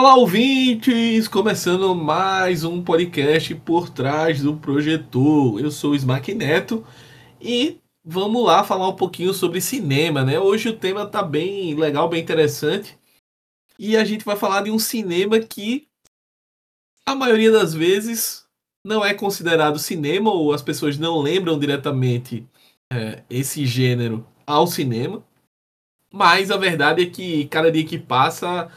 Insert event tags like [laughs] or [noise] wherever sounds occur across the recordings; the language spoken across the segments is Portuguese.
Olá, ouvintes! Começando mais um podcast por trás do projetor. Eu sou o Smack Neto e vamos lá falar um pouquinho sobre cinema, né? Hoje o tema tá bem legal, bem interessante. E a gente vai falar de um cinema que a maioria das vezes não é considerado cinema ou as pessoas não lembram diretamente é, esse gênero ao cinema. Mas a verdade é que cada dia que passa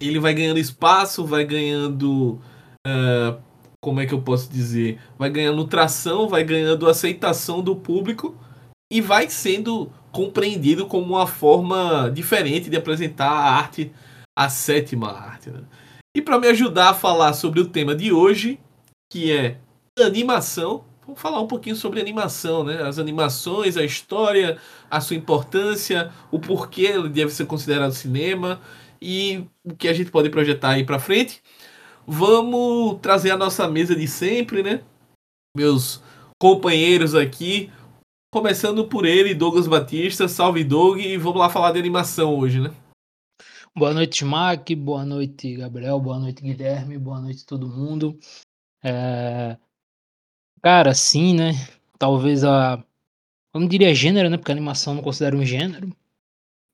ele vai ganhando espaço, vai ganhando. Uh, como é que eu posso dizer? Vai ganhando tração, vai ganhando aceitação do público e vai sendo compreendido como uma forma diferente de apresentar a arte, a sétima arte. Né? E para me ajudar a falar sobre o tema de hoje, que é animação, vamos falar um pouquinho sobre animação, né? As animações, a história, a sua importância, o porquê ele deve ser considerado cinema e o que a gente pode projetar aí para frente. Vamos trazer a nossa mesa de sempre, né? Meus companheiros aqui, começando por ele, Douglas Batista, salve Doug, e vamos lá falar de animação hoje, né? Boa noite, Mac, boa noite, Gabriel, boa noite, Guilherme, boa noite todo mundo. É... Cara, sim, né? Talvez a. Eu não diria gênero, né? Porque a animação não considera um gênero.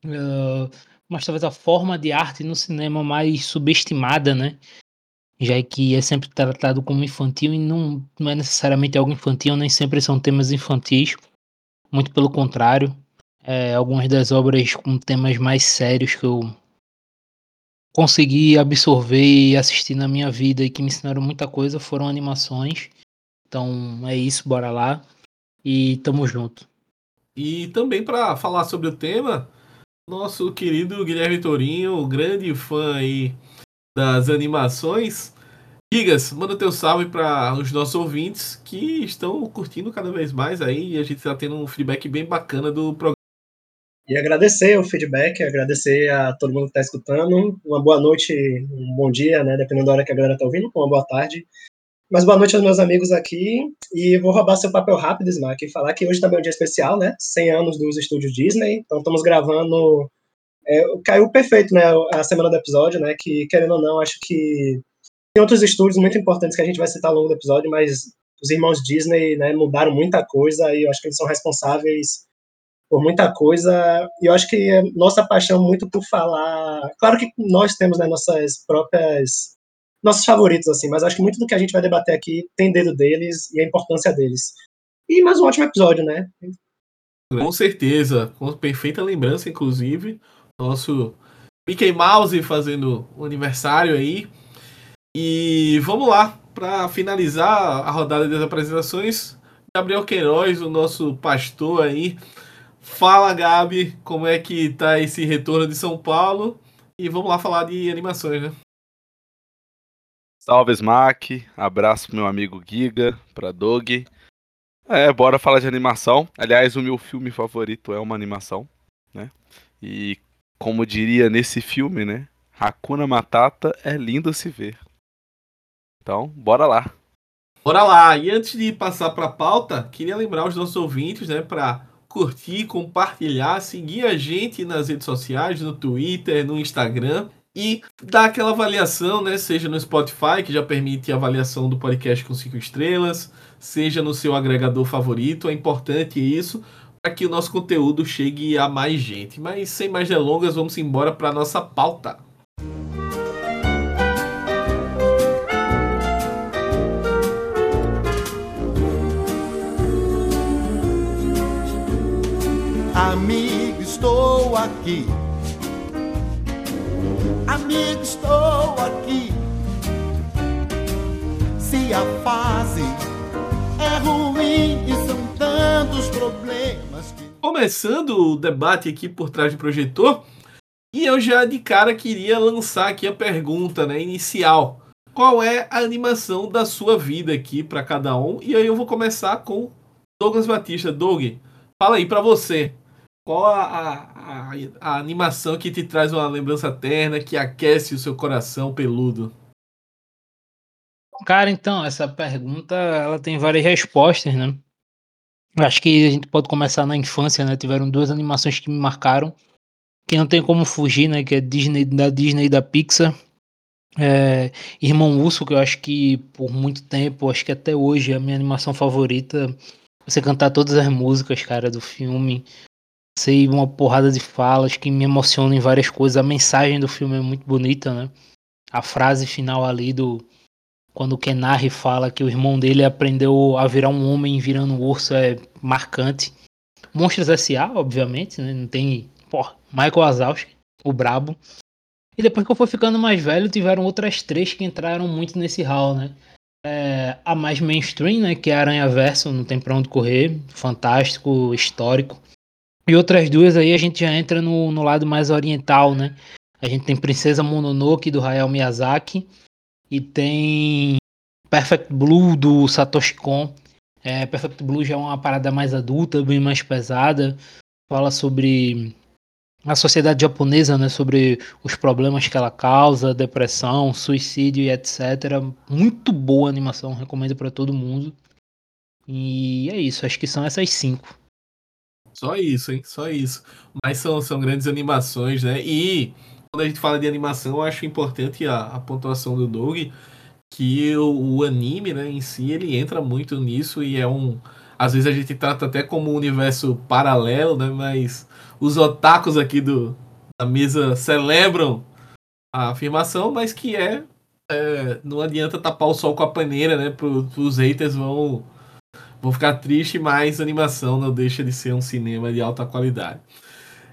Uh, mas talvez a forma de arte no cinema mais subestimada, né? Já que é sempre tratado como infantil e não, não é necessariamente algo infantil, nem sempre são temas infantis. Muito pelo contrário. É, algumas das obras com temas mais sérios que eu consegui absorver e assistir na minha vida e que me ensinaram muita coisa foram animações. Então é isso, bora lá. E tamo junto. E também para falar sobre o tema, nosso querido Guilherme Torinho, grande fã aí das animações. Gigas, manda teu salve para os nossos ouvintes que estão curtindo cada vez mais aí e a gente está tendo um feedback bem bacana do programa. E agradecer o feedback, agradecer a todo mundo que está escutando. Uma boa noite, um bom dia, né? Dependendo da hora que a galera está ouvindo, uma boa tarde. Mas boa noite aos meus amigos aqui. E vou roubar seu papel rápido, Smack, e falar que hoje também é um dia especial, né? 100 anos dos estúdios Disney. Então estamos gravando. É, caiu perfeito, né? A semana do episódio, né? Que, querendo ou não, acho que tem outros estúdios muito importantes que a gente vai citar ao longo do episódio, mas os irmãos Disney né, mudaram muita coisa e eu acho que eles são responsáveis por muita coisa. E eu acho que nossa paixão muito por falar. Claro que nós temos né, nossas próprias nossos favoritos, assim, mas acho que muito do que a gente vai debater aqui tem dedo deles e a importância deles. E mais um ótimo episódio, né? Com certeza, com perfeita lembrança, inclusive. Nosso Mickey Mouse fazendo o aniversário aí. E vamos lá, para finalizar a rodada das apresentações, Gabriel Queiroz, o nosso pastor aí. Fala, Gabi, como é que tá esse retorno de São Paulo? E vamos lá falar de animações, né? Salve, Smack. Abraço meu amigo Giga, pra Doug. É, bora falar de animação. Aliás, o meu filme favorito é uma animação, né? E como diria nesse filme, né? Hakuna Matata é lindo se ver. Então, bora lá. Bora lá. E antes de passar para a pauta, queria lembrar os nossos ouvintes, né, para curtir, compartilhar, seguir a gente nas redes sociais, no Twitter, no Instagram e dar aquela avaliação, né? Seja no Spotify, que já permite a avaliação do podcast com cinco estrelas, seja no seu agregador favorito. É importante isso para que o nosso conteúdo chegue a mais gente. Mas sem mais delongas, vamos embora para nossa pauta. Amigo, estou aqui Amigo, estou aqui. Se a fase é ruim e são tantos problemas. Que... Começando o debate aqui por trás do projetor, e eu já de cara queria lançar aqui a pergunta né, inicial. Qual é a animação da sua vida aqui para cada um? E aí eu vou começar com Douglas Batista. Doug, fala aí para você. Qual a, a, a, a, animação que te traz uma lembrança terna, que aquece o seu coração peludo? Cara, então, essa pergunta ela tem várias respostas, né? Acho que a gente pode começar na infância, né? Tiveram duas animações que me marcaram, que não tem como fugir, né? Que é Disney, da Disney e da Pixar. É, Irmão Urso, que eu acho que por muito tempo, acho que até hoje é a minha animação favorita. Você cantar todas as músicas, cara, do filme. Sei uma porrada de falas que me emocionam em várias coisas. A mensagem do filme é muito bonita, né? A frase final ali do. Quando o Kenari fala que o irmão dele aprendeu a virar um homem virando um urso é marcante. Monstros S.A., obviamente, né? Não tem. Porra, Michael Wazowski, o brabo. E depois que eu fui ficando mais velho, tiveram outras três que entraram muito nesse hall, né? É, a mais mainstream, né? Que é Aranha Verso, não tem pra onde correr. Fantástico, histórico. E outras duas aí a gente já entra no, no lado mais oriental, né? A gente tem Princesa Mononoke do Hayao Miyazaki e tem Perfect Blue do Satoshi Kon. É, Perfect Blue já é uma parada mais adulta, bem mais pesada. Fala sobre a sociedade japonesa, né, sobre os problemas que ela causa, depressão, suicídio e etc. Muito boa animação, recomendo para todo mundo. E é isso, acho que são essas cinco. Só isso, hein? Só isso. Mas são, são grandes animações, né? E quando a gente fala de animação, eu acho importante a, a pontuação do Doug, que o, o, anime, né, em si, ele entra muito nisso e é um. Às vezes a gente trata até como um universo paralelo, né? Mas os otakus aqui do, da mesa celebram a afirmação, mas que é, é não adianta tapar o sol com a paneira, né? Pro, os haters vão, vão ficar tristes, mas animação não deixa de ser um cinema de alta qualidade.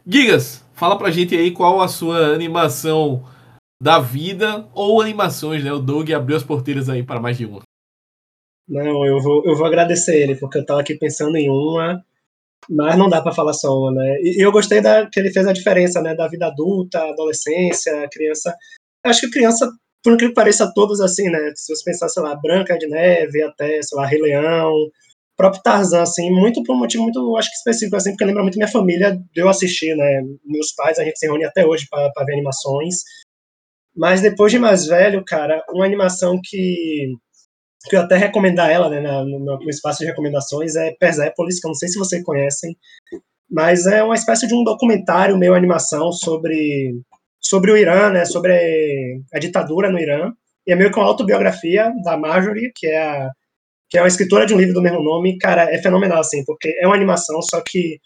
Gigas, fala pra gente aí qual a sua animação da vida ou animações, né? O Doug abriu as porteiras aí para mais de uma. Não, eu vou, eu vou agradecer ele, porque eu tava aqui pensando em uma mas não dá para falar só uma, né? E, eu gostei da, que ele fez a diferença, né, da vida adulta, adolescência, criança. Acho que criança, por incrível que pareça, todos assim, né? Se você pensar, sei lá, Branca de Neve, até, sei lá, Rei Leão, próprio Tarzan, assim, muito por um motivo muito, acho que específico, assim, porque lembra muito minha família de eu assistir, né? Meus pais, a gente se reúne até hoje para ver animações. Mas depois de mais velho, cara, uma animação que que eu até recomendar ela, né, no meu espaço de recomendações, é Persepolis, que eu não sei se vocês conhecem, mas é uma espécie de um documentário, meio animação, sobre, sobre o Irã, né, sobre a ditadura no Irã, e é meio que uma autobiografia da Marjorie, que é, a, que é uma escritora de um livro do mesmo nome, cara, é fenomenal, assim, porque é uma animação, só que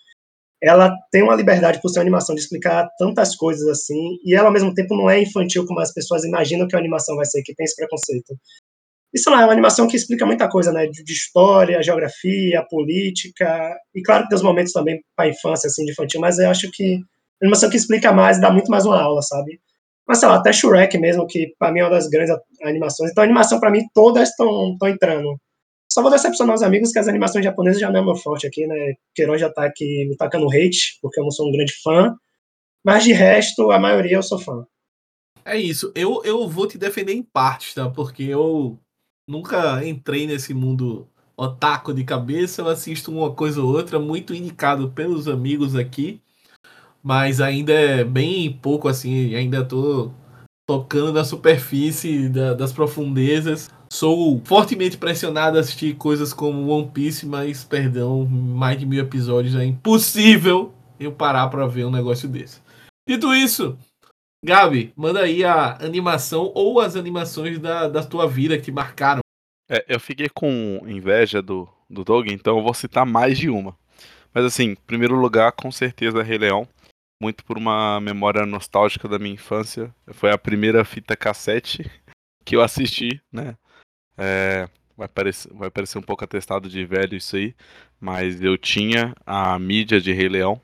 ela tem uma liberdade por ser uma animação de explicar tantas coisas assim, e ela ao mesmo tempo não é infantil como as pessoas imaginam que a animação vai ser, que tem esse preconceito. Isso lá é uma animação que explica muita coisa, né? De, história, geografia, política, e claro que tem os momentos também para infância, assim, de infantil, mas eu acho que é animação que explica mais, dá muito mais uma aula, sabe? Mas sei lá, até Shrek mesmo, que para mim é uma das grandes animações. Então, a animação para mim todas estão entrando. Só vou decepcionar os amigos que as animações japonesas já não é meu forte aqui, né? Queiroz já tá aqui me tacando hate, porque eu não sou um grande fã. Mas de resto, a maioria eu sou fã. É isso. Eu, eu vou te defender em partes, tá? Porque eu nunca entrei nesse mundo otaku de cabeça, eu assisto uma coisa ou outra, muito indicado pelos amigos aqui, mas ainda é bem pouco assim, ainda tô tocando na superfície da, das profundezas. Sou fortemente pressionado a assistir coisas como One Piece, mas perdão, mais de mil episódios é impossível eu parar para ver um negócio desse. Dito isso, Gabi, manda aí a animação ou as animações da, da tua vida que marcaram. É, eu fiquei com inveja do, do Doug, então eu vou citar mais de uma. Mas assim, em primeiro lugar, com certeza Rei Leão. Muito por uma memória nostálgica da minha infância. Foi a primeira fita cassete que eu assisti, né? É, vai, parecer, vai parecer um pouco atestado de velho isso aí. Mas eu tinha a mídia de Rei Leão.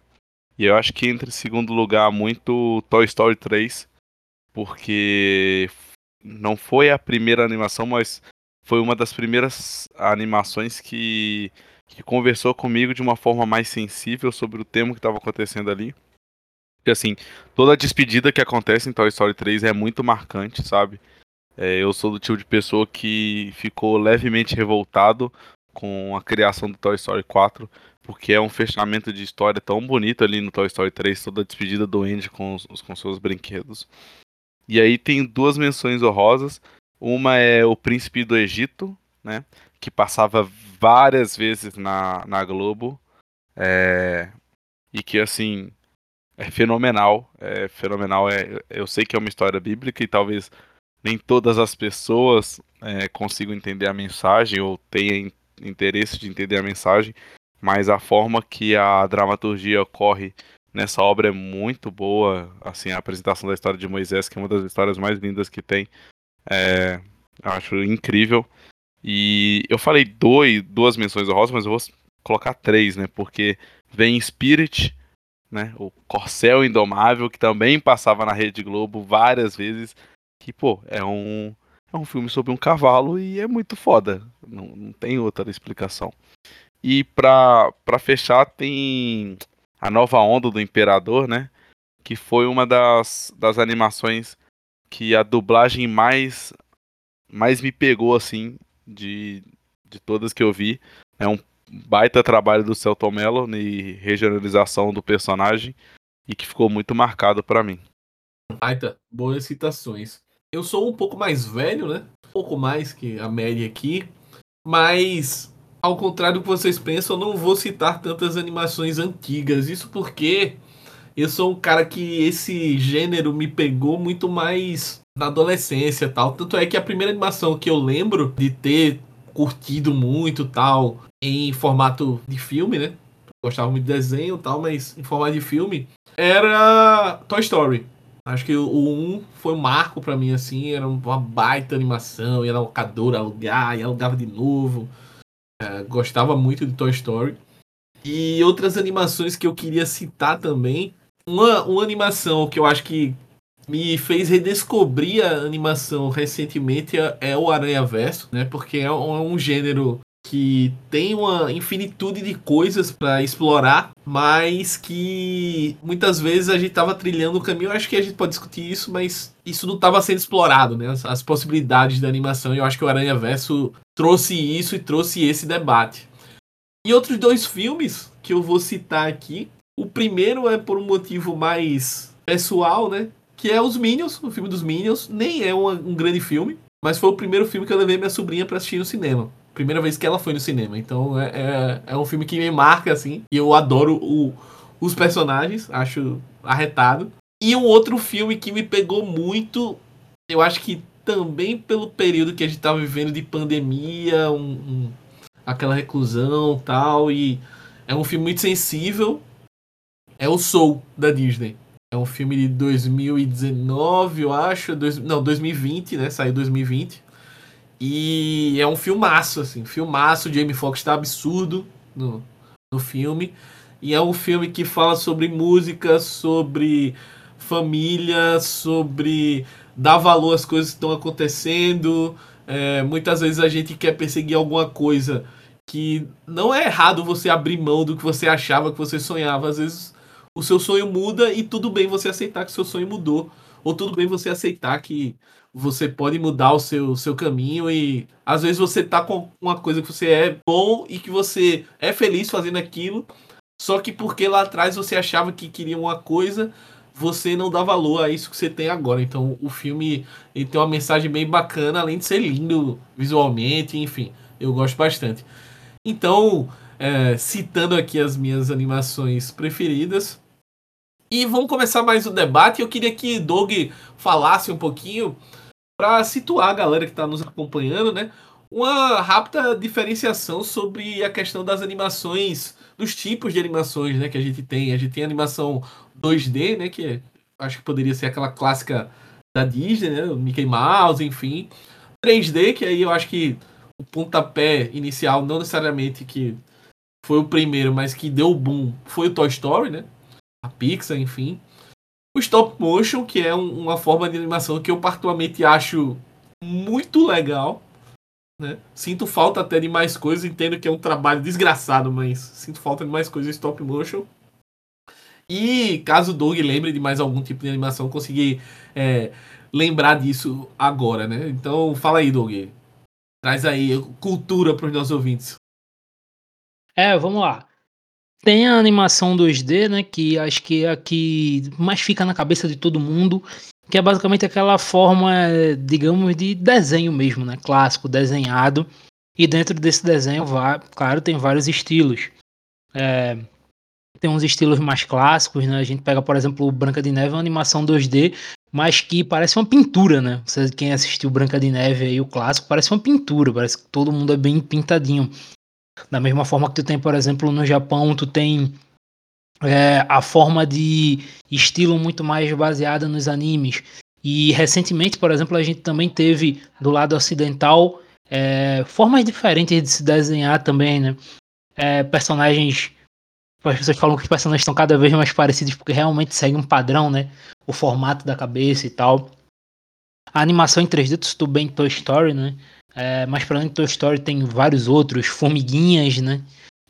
E eu acho que entra em segundo lugar muito Toy Story 3, porque não foi a primeira animação, mas foi uma das primeiras animações que, que conversou comigo de uma forma mais sensível sobre o tema que estava acontecendo ali. E assim, toda a despedida que acontece em Toy Story 3 é muito marcante, sabe? É, eu sou do tipo de pessoa que ficou levemente revoltado com a criação do Toy Story 4, porque é um fechamento de história tão bonito ali no Toy Story 3, toda a despedida do Andy com, os, com seus brinquedos. E aí tem duas menções honrosas. Uma é O Príncipe do Egito, né? Que passava várias vezes na, na Globo. É, e que, assim, é fenomenal. É fenomenal. É, eu sei que é uma história bíblica e talvez nem todas as pessoas é, consigam entender a mensagem ou tenham interesse de entender a mensagem, mas a forma que a dramaturgia ocorre nessa obra é muito boa. Assim, a apresentação da história de Moisés, que é uma das histórias mais lindas que tem, é, eu acho incrível. E eu falei dois, duas menções honrosas, mas eu vou colocar três, né? Porque vem Spirit, né? O Corcel Indomável, que também passava na Rede Globo várias vezes. Que, pô, é um, é um filme sobre um cavalo e é muito foda. Não, não tem outra explicação. E pra, pra fechar, tem a nova onda do Imperador, né? Que foi uma das, das animações que a dublagem mais, mais me pegou, assim, de, de todas que eu vi. É um baita trabalho do Celton Mello e regionalização do personagem e que ficou muito marcado para mim. Baita, boas citações. Eu sou um pouco mais velho, né? Um pouco mais que a média aqui, mas ao contrário do que vocês pensam, eu não vou citar tantas animações antigas. Isso porque eu sou um cara que esse gênero me pegou muito mais na adolescência tal. Tanto é que a primeira animação que eu lembro de ter curtido muito tal em formato de filme, né? Gostava muito de desenho tal, mas em formato de filme era Toy Story. Acho que o 1 foi um marco para mim, assim, era uma baita animação, ia na locadora alugar, e alugava de novo. É, gostava muito de Toy Story. E outras animações que eu queria citar também. Uma, uma animação que eu acho que me fez redescobrir a animação recentemente é, é o Aranha Verso, né? Porque é um, é um gênero que tem uma infinitude de coisas para explorar, mas que muitas vezes a gente tava trilhando o caminho. Eu acho que a gente pode discutir isso, mas isso não estava sendo explorado, né? As, as, possibilidades da animação. Eu acho que o Aranha Verso trouxe isso e trouxe esse debate. E outros dois filmes que eu vou citar aqui. O primeiro é por um motivo mais pessoal, né? que é Os Minions, o filme dos Minions. Nem é um, um grande filme, mas foi o primeiro filme que eu levei minha sobrinha para assistir no cinema. Primeira vez que ela foi no cinema. Então é, é, é um filme que me marca, assim. E eu adoro o, os personagens, acho arretado. E um outro filme que me pegou muito, eu acho que também pelo período que a gente tava vivendo de pandemia, um, um, aquela reclusão tal, e é um filme muito sensível. É o Soul da Disney. É um filme de 2019, eu acho. Dois, não, 2020, né? Saiu 2020. E é um filmaço, assim. Filmaço. Jamie Foxx tá absurdo no, no filme. E é um filme que fala sobre música, sobre família, sobre dar valor às coisas que estão acontecendo. É, muitas vezes a gente quer perseguir alguma coisa que não é errado você abrir mão do que você achava que você sonhava. Às vezes o seu sonho muda e tudo bem você aceitar que seu sonho mudou. Ou tudo bem você aceitar que você pode mudar o seu, seu caminho e às vezes você tá com uma coisa que você é bom e que você é feliz fazendo aquilo, só que porque lá atrás você achava que queria uma coisa, você não dá valor a isso que você tem agora. Então o filme ele tem uma mensagem bem bacana, além de ser lindo visualmente, enfim, eu gosto bastante. Então, é, citando aqui as minhas animações preferidas, e vamos começar mais o debate. Eu queria que Doug falasse um pouquinho para situar a galera que está nos acompanhando, né? Uma rápida diferenciação sobre a questão das animações, dos tipos de animações, né, que a gente tem. A gente tem animação 2D, né, que é, acho que poderia ser aquela clássica da Disney, né, Mickey Mouse, enfim. 3D, que aí eu acho que o pontapé inicial, não necessariamente que foi o primeiro, mas que deu o boom, foi o Toy Story, né? A Pixar, enfim. O stop motion, que é um, uma forma de animação que eu particularmente acho muito legal. Né? Sinto falta até de mais coisas, entendo que é um trabalho desgraçado, mas sinto falta de mais coisas stop motion. E caso o Doug lembre de mais algum tipo de animação, conseguir é, lembrar disso agora, né? Então fala aí, Doug. Traz aí cultura para os nossos ouvintes. É, vamos lá. Tem a animação 2D, né? Que acho que é a que mais fica na cabeça de todo mundo. Que é basicamente aquela forma, digamos, de desenho mesmo, né? Clássico, desenhado. E dentro desse desenho, claro, tem vários estilos. É, tem uns estilos mais clássicos, né? A gente pega, por exemplo, o Branca de Neve, uma animação 2D, mas que parece uma pintura, né? Quem assistiu Branca de Neve aí, o clássico, parece uma pintura, parece que todo mundo é bem pintadinho. Da mesma forma que tu tem, por exemplo, no Japão, tu tem é, a forma de estilo muito mais baseada nos animes. E recentemente, por exemplo, a gente também teve do lado ocidental é, formas diferentes de se desenhar também, né? É, personagens. As pessoas falam que os personagens estão cada vez mais parecidos porque realmente seguem um padrão, né? O formato da cabeça e tal. A animação em 3D, tu bem Toy Story, né? É, mas para além de Toy Story tem vários outros, Formiguinhas, né?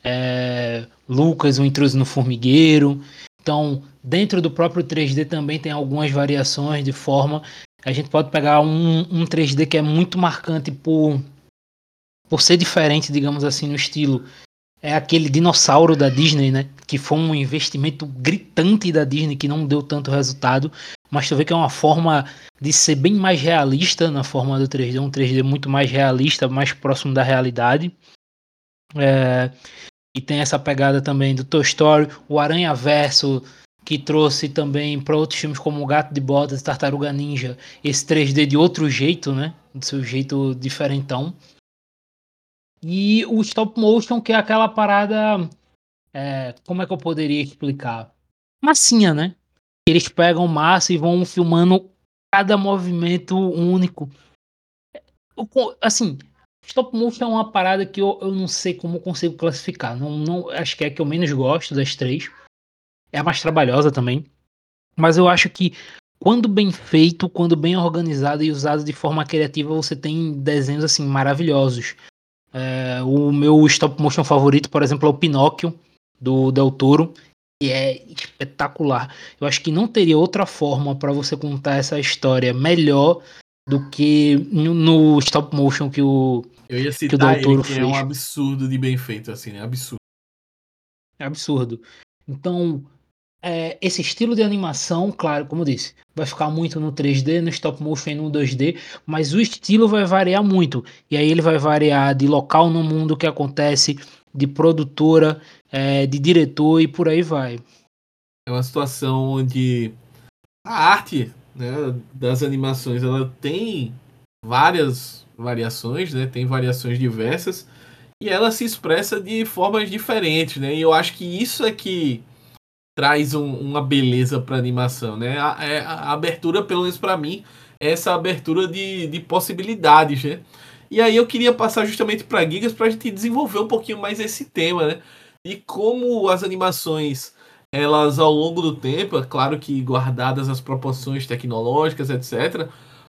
É, Lucas, o intruso no formigueiro. Então, dentro do próprio 3D também tem algumas variações de forma. A gente pode pegar um, um 3D que é muito marcante por, por ser diferente, digamos assim, no estilo. É aquele dinossauro da Disney, né? Que foi um investimento gritante da Disney que não deu tanto resultado. Mas tu vê que é uma forma de ser bem mais realista na forma do 3D, um 3D muito mais realista, mais próximo da realidade. É, e tem essa pegada também do Toy Story, o Aranha Verso, que trouxe também para outros filmes como O Gato de Botas, Tartaruga Ninja, esse 3D de outro jeito, né? Do seu jeito diferentão. E o stop motion, que é aquela parada. É, como é que eu poderia explicar? Massinha, né? Eles pegam massa e vão filmando cada movimento único. Assim, Stop motion é uma parada que eu, eu não sei como consigo classificar. Não, não, acho que é a que eu menos gosto das três. É a mais trabalhosa também. Mas eu acho que quando bem feito, quando bem organizado e usado de forma criativa, você tem desenhos assim maravilhosos. É, o meu stop motion favorito, por exemplo, é o Pinóquio do Del Toro, e é espetacular. Eu acho que não teria outra forma para você contar essa história melhor do que no, no stop motion que o eu ia citar que o ele, que fez. é um absurdo de bem feito, assim, né? Absurdo. É absurdo. Então, é, esse estilo de animação, claro, como eu disse, vai ficar muito no 3D, no stop motion e no 2D, mas o estilo vai variar muito. E aí ele vai variar de local no mundo que acontece, de produtora, é, de diretor e por aí vai. É uma situação onde a arte né, das animações ela tem várias variações, né? Tem variações diversas e ela se expressa de formas diferentes, né? E eu acho que isso é que traz um, uma beleza para animação, né? A, é, a, abertura, pelo menos para mim, é essa abertura de, de possibilidades, né? E aí eu queria passar justamente para Gigas para a gente desenvolver um pouquinho mais esse tema, né? E como as animações elas ao longo do tempo, é claro que guardadas as proporções tecnológicas, etc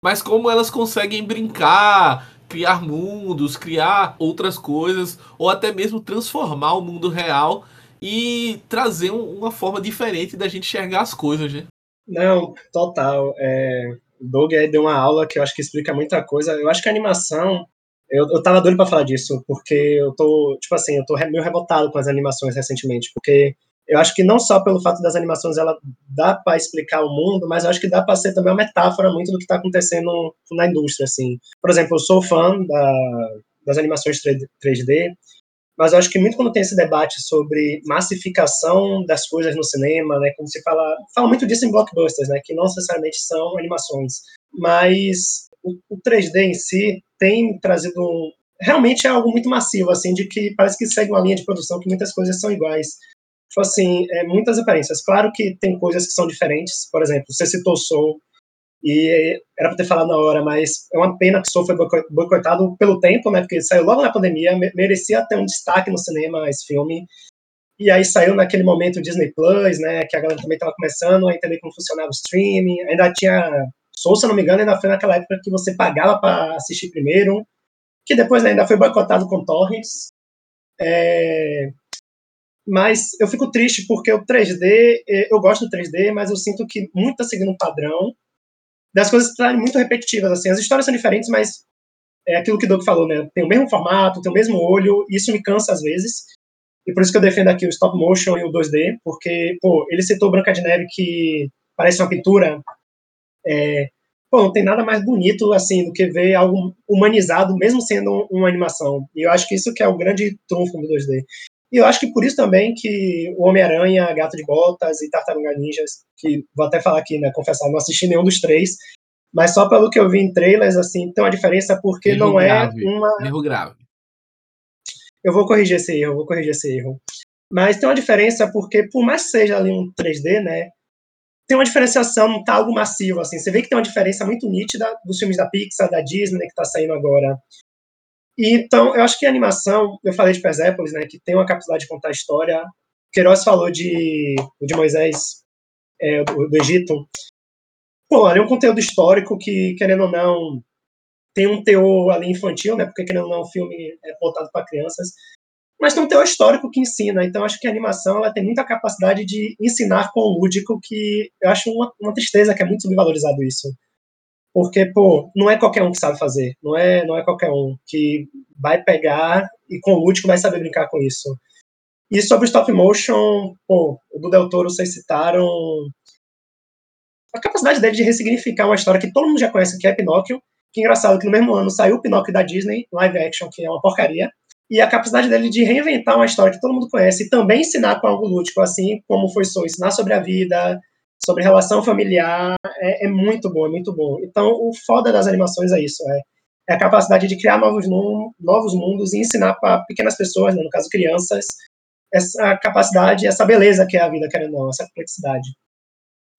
mas como elas conseguem brincar, criar mundos, criar outras coisas, ou até mesmo transformar o mundo real e trazer uma forma diferente da gente enxergar as coisas, né? Não, total. É, o Doug aí deu uma aula que eu acho que explica muita coisa. Eu acho que a animação. Eu, eu tava doido pra falar disso, porque eu tô, tipo assim, eu tô meio rebotado com as animações recentemente, porque eu acho que não só pelo fato das animações ela dá para explicar o mundo, mas eu acho que dá para ser também uma metáfora muito do que está acontecendo na indústria, assim. Por exemplo, eu sou fã da, das animações 3D, mas eu acho que muito quando tem esse debate sobre massificação das coisas no cinema, né, como se fala, fala muito disso em blockbusters, né, que não necessariamente são animações, mas o, o 3D em si tem trazido um, realmente é algo muito massivo, assim, de que parece que segue uma linha de produção que muitas coisas são iguais. Tipo assim, é, muitas aparências. Claro que tem coisas que são diferentes, por exemplo, você citou Soul, e era para ter falado na hora, mas é uma pena que Soul foi boicotado pelo tempo, né, porque saiu logo na pandemia, merecia ter um destaque no cinema esse filme, e aí saiu naquele momento o Disney Plus, né, que a galera também estava começando a entender como funcionava o streaming, ainda tinha, Soul, se não me engano, ainda foi naquela época que você pagava para assistir primeiro, que depois né, ainda foi boicotado com torrents, é, mas eu fico triste porque o 3D, eh, eu gosto do 3D, mas eu sinto que muito está seguindo um padrão das coisas estarem muito repetitivas. Assim. As histórias são diferentes, mas é aquilo que o Doug falou, né? Tem o mesmo formato, tem o mesmo olho, isso me cansa às vezes. E por isso que eu defendo aqui o stop motion e o 2D, porque, pô, ele citou Branca de Neve que parece uma pintura. É, pô, não tem nada mais bonito, assim, do que ver algo humanizado, mesmo sendo uma animação. E eu acho que isso que é o grande trunfo do 2D. E eu acho que por isso também que o Homem-Aranha, Gato de Botas e Tartaruga Ninjas, que vou até falar aqui, né, confessar, não assisti nenhum dos três, mas só pelo que eu vi em trailers, assim, tem uma diferença porque Erro não grave. é uma... Erro grave. Eu vou corrigir esse erro, eu vou corrigir esse erro. Mas tem uma diferença porque, por mais que seja ali um 3D, né, tem uma diferenciação, não tá algo massivo, assim. Você vê que tem uma diferença muito nítida dos filmes da Pixar, da Disney, que tá saindo agora. Então, eu acho que a animação, eu falei de Persepolis, né, que tem uma capacidade de contar história. Queiroz falou de, de Moisés, é, do, do Egito. Pô, ali é um conteúdo histórico que, querendo ou não, tem um teor ali infantil, né, porque, querendo ou não, o filme é voltado para crianças, mas tem um teor histórico que ensina. Então, acho que a animação ela tem muita capacidade de ensinar com o lúdico, que eu acho uma, uma tristeza que é muito subvalorizado isso. Porque, pô, não é qualquer um que sabe fazer. Não é, não é qualquer um que vai pegar e com o lúdico vai saber brincar com isso. E sobre stop motion, pô, o do Del Toro, vocês citaram a capacidade dele de ressignificar uma história que todo mundo já conhece, que é Pinóquio. Que engraçado que no mesmo ano saiu o Pinóquio da Disney, live action, que é uma porcaria e a capacidade dele de reinventar uma história que todo mundo conhece e também ensinar com algo lúdico, assim como foi só ensinar sobre a vida, sobre relação familiar, é, é, muito bom, é muito bom. Então, o foda das animações é isso, é, é a capacidade de criar novos, novos mundos e ensinar para pequenas pessoas, né, no caso crianças, essa capacidade, essa beleza que é a vida, querendo ou não, essa complexidade.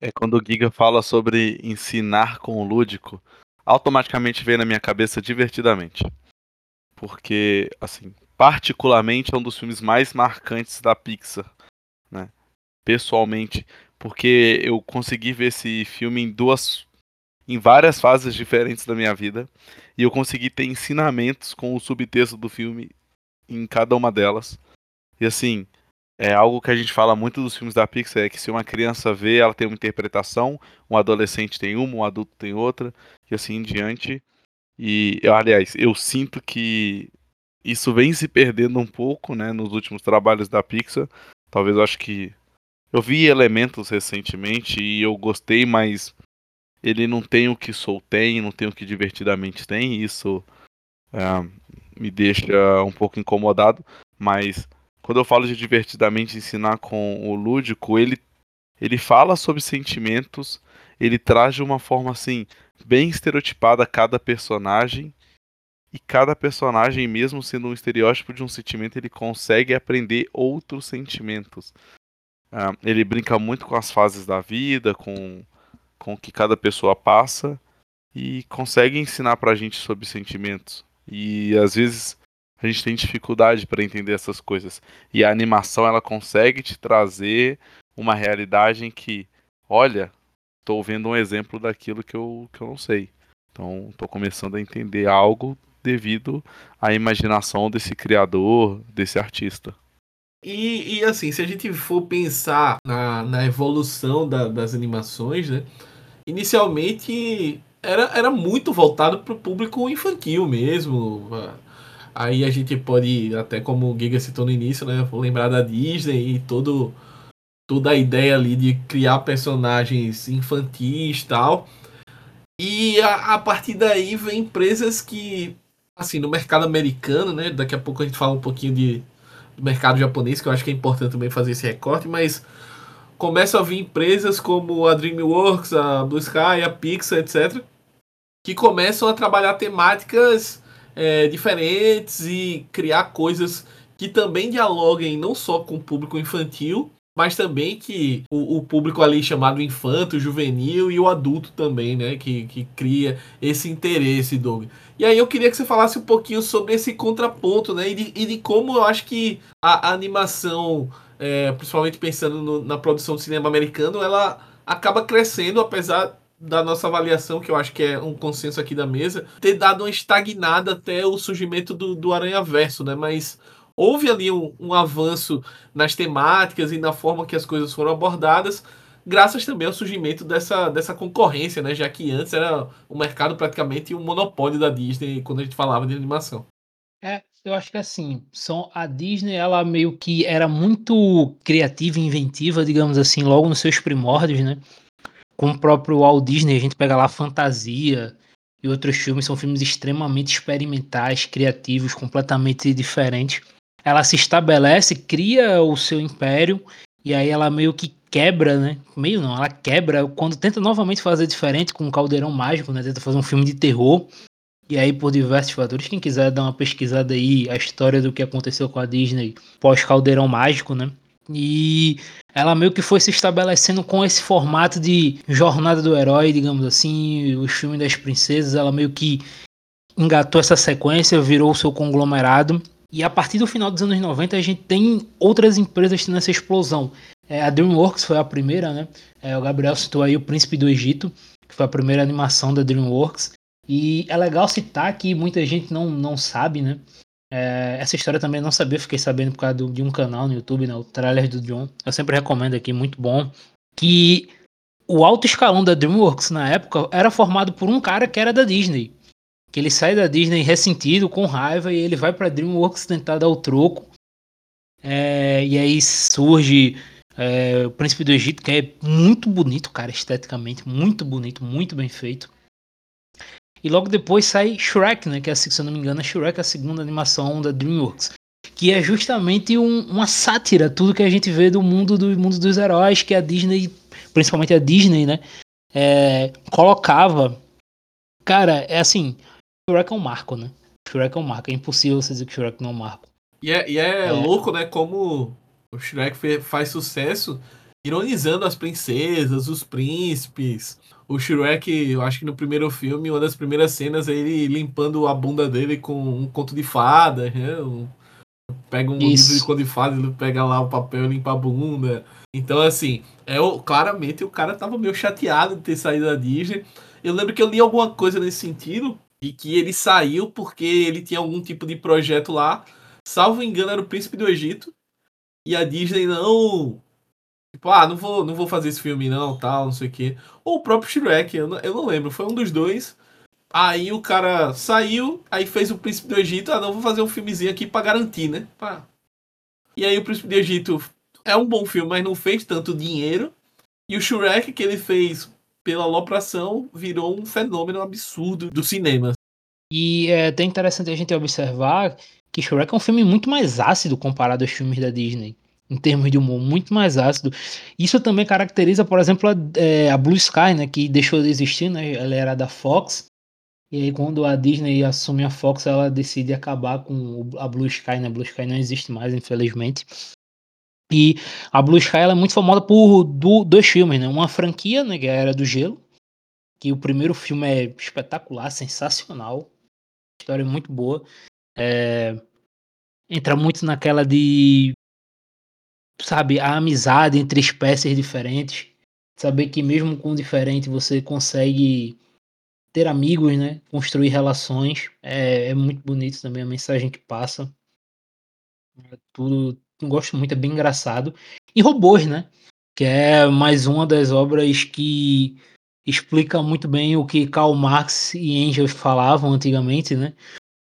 É quando o Giga fala sobre ensinar com o lúdico, automaticamente vem na minha cabeça divertidamente porque, assim, particularmente é um dos filmes mais marcantes da Pixar, né? Pessoalmente, porque eu consegui ver esse filme em duas em várias fases diferentes da minha vida e eu consegui ter ensinamentos com o subtexto do filme em cada uma delas. E assim, é algo que a gente fala muito dos filmes da Pixar é que se uma criança vê, ela tem uma interpretação, um adolescente tem uma, um adulto tem outra, e assim em diante. E, aliás, eu sinto que isso vem se perdendo um pouco, né, nos últimos trabalhos da Pixar. Talvez eu acho que eu vi elementos recentemente e eu gostei, mas ele não tem o que Soul tem, não tem o que Divertidamente tem. Isso é, me deixa um pouco incomodado. Mas quando eu falo de Divertidamente ensinar com o lúdico, ele, ele fala sobre sentimentos, ele traz de uma forma assim bem estereotipada cada personagem. E cada personagem, mesmo sendo um estereótipo de um sentimento, ele consegue aprender outros sentimentos. Uh, ele brinca muito com as fases da vida, com, com o que cada pessoa passa, e consegue ensinar pra gente sobre sentimentos. E às vezes a gente tem dificuldade para entender essas coisas. E a animação ela consegue te trazer uma realidade em que, olha, estou vendo um exemplo daquilo que eu, que eu não sei. Então, estou começando a entender algo devido à imaginação desse criador, desse artista. E, e assim, se a gente for pensar na, na evolução da, das animações, né? Inicialmente era, era muito voltado para o público infantil mesmo. Aí a gente pode, até como o Giga citou no início, né? Lembrar da Disney e todo toda a ideia ali de criar personagens infantis e tal. E a, a, partir daí vem empresas que, assim, no mercado americano, né? Daqui a pouco a gente fala um pouquinho de, do mercado japonês, que eu acho que é importante também fazer esse recorte, mas começam a vir empresas como a DreamWorks, a Blue Sky, a Pixar, etc., que começam a trabalhar temáticas é, diferentes e criar coisas que também dialoguem não só com o público infantil, mas também que o, o, público ali chamado infanto, juvenil e o adulto também, né? Que, que cria esse interesse, Doug. E aí eu queria que você falasse um pouquinho sobre esse contraponto, né? E de, e de como eu acho que a, a animação, é, principalmente pensando no, na produção de cinema americano, ela acaba crescendo, apesar da nossa avaliação, que eu acho que é um consenso aqui da mesa, ter dado uma estagnada até o surgimento do, do Aranha Verso, né? Mas houve ali um, um, avanço nas temáticas e na forma que as coisas foram abordadas, graças também ao surgimento dessa, dessa concorrência, né? Já que antes era um mercado praticamente um monopólio da Disney quando a gente falava de animação. É, eu acho que assim, são, a Disney ela meio que era muito criativa e inventiva, digamos assim, logo nos seus primórdios, né? Com o próprio Walt Disney, a gente pega lá Fantasia, e outros filmes são filmes extremamente experimentais, criativos, completamente diferentes ela se estabelece, cria o seu império e aí ela meio que quebra, né? Meio não, ela quebra quando tenta novamente fazer diferente com o Caldeirão Mágico, né? Tenta fazer um filme de terror. E aí, por diversos fatores, quem quiser dar uma pesquisada aí, a história do que aconteceu com a Disney pós-Caldeirão Mágico, né? E ela meio que foi se estabelecendo com esse formato de jornada do herói, digamos assim, os filmes das princesas, ela meio que engatou essa sequência, virou o seu conglomerado. E a partir do final dos anos 90 a gente tem outras empresas tendo essa explosão. É, a DreamWorks foi a primeira, né? É, o Gabriel citou aí o Príncipe do Egito, que foi a primeira animação da DreamWorks. E é legal citar que muita gente não, não sabe, né? É, essa história também não sabia, fiquei sabendo por causa do, de um canal no YouTube, né? O trailer do John. Eu sempre recomendo aqui, muito bom. Que o alto escalão da DreamWorks na época era formado por um cara que era da Disney. Que ele sai da Disney ressentido, com raiva, e ele vai pra DreamWorks tentar dar o troco. É, e aí surge é, o Príncipe do Egito, que é muito bonito, cara, esteticamente, muito bonito, muito bem feito. E logo depois sai Shrek, né? Que é, se eu não me engano, Shrek é a segunda animação da DreamWorks. Que é justamente um, uma sátira, tudo que a gente vê do mundo, do mundo dos heróis, que a Disney, principalmente a Disney, né? É, colocava. Cara, é assim, Shrek é um marco, né? Shrek é um marco. É impossível você dizer que Shrek não é um marco. E é, e é, é. louco, né? Como o Shrek faz sucesso ironizando as princesas, os príncipes. O Shrek, eu acho que no primeiro filme, uma das primeiras cenas é ele limpando a bunda dele com um conto de fada, né? Um, pega um Isso. livro de conto de fada, ele pega lá o papel e limpa a bunda. Então, assim, é, claramente o cara tava meio chateado de ter saído da Disney. Eu lembro que eu li alguma coisa nesse sentido, que ele saiu porque ele tinha algum tipo de projeto lá. Salvo engano, era o Príncipe do Egito. E a Disney não Tipo, ah, não vou, não vou fazer esse filme não, tal, não sei o quê. Ou o próprio Shrek, eu não, eu não lembro, foi um dos dois. Aí o cara saiu, aí fez o Príncipe do Egito, ah, não, vou fazer um filmezinho aqui pra garantir, né? Pá. E aí o Príncipe do Egito é um bom filme, mas não fez tanto dinheiro. E o Shrek, que ele fez pela alopração, virou um fenômeno absurdo do cinema. E é até interessante a gente observar que Shrek é um filme muito mais ácido comparado aos filmes da Disney em termos de humor, muito mais ácido. Isso também caracteriza, por exemplo, a, é, a, Blue Sky, né, que deixou de existir, né, ela era da Fox, e aí quando a Disney assume a Fox, ela decide acabar com a Blue Sky, né, Blue Sky não existe mais, infelizmente. E a Blue Sky ela é muito famosa por do, dois filmes, né, uma franquia, né, que é Era do Gelo, que o primeiro filme é espetacular, sensacional, história muito boa, é, entra muito naquela de sabe, a amizade entre espécies diferentes. Saber que mesmo com diferente você consegue ter amigos, né? Construir relações. É, é muito bonito também a mensagem que passa. É tudo. Gosto muito, é bem engraçado. E robôs, né? Que é mais uma das obras que explica muito bem o que Karl Marx e Engels falavam antigamente, né?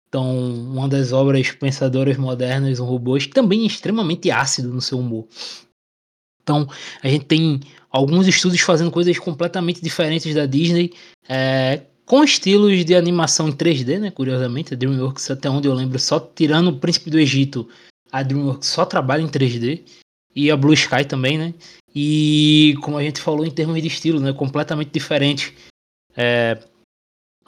Então, uma das obras pensadoras modernas, um robô, também é extremamente ácido no seu humor. Então, a gente tem alguns estudos fazendo coisas completamente diferentes da Disney, é, com estilos de animação em 3D, né? Curiosamente, a DreamWorks, até onde eu lembro, só tirando o Príncipe do Egito, a DreamWorks só trabalha em 3D. E a Blue Sky também, né? E como a gente falou em termos de estilo, né? Completamente diferente. É,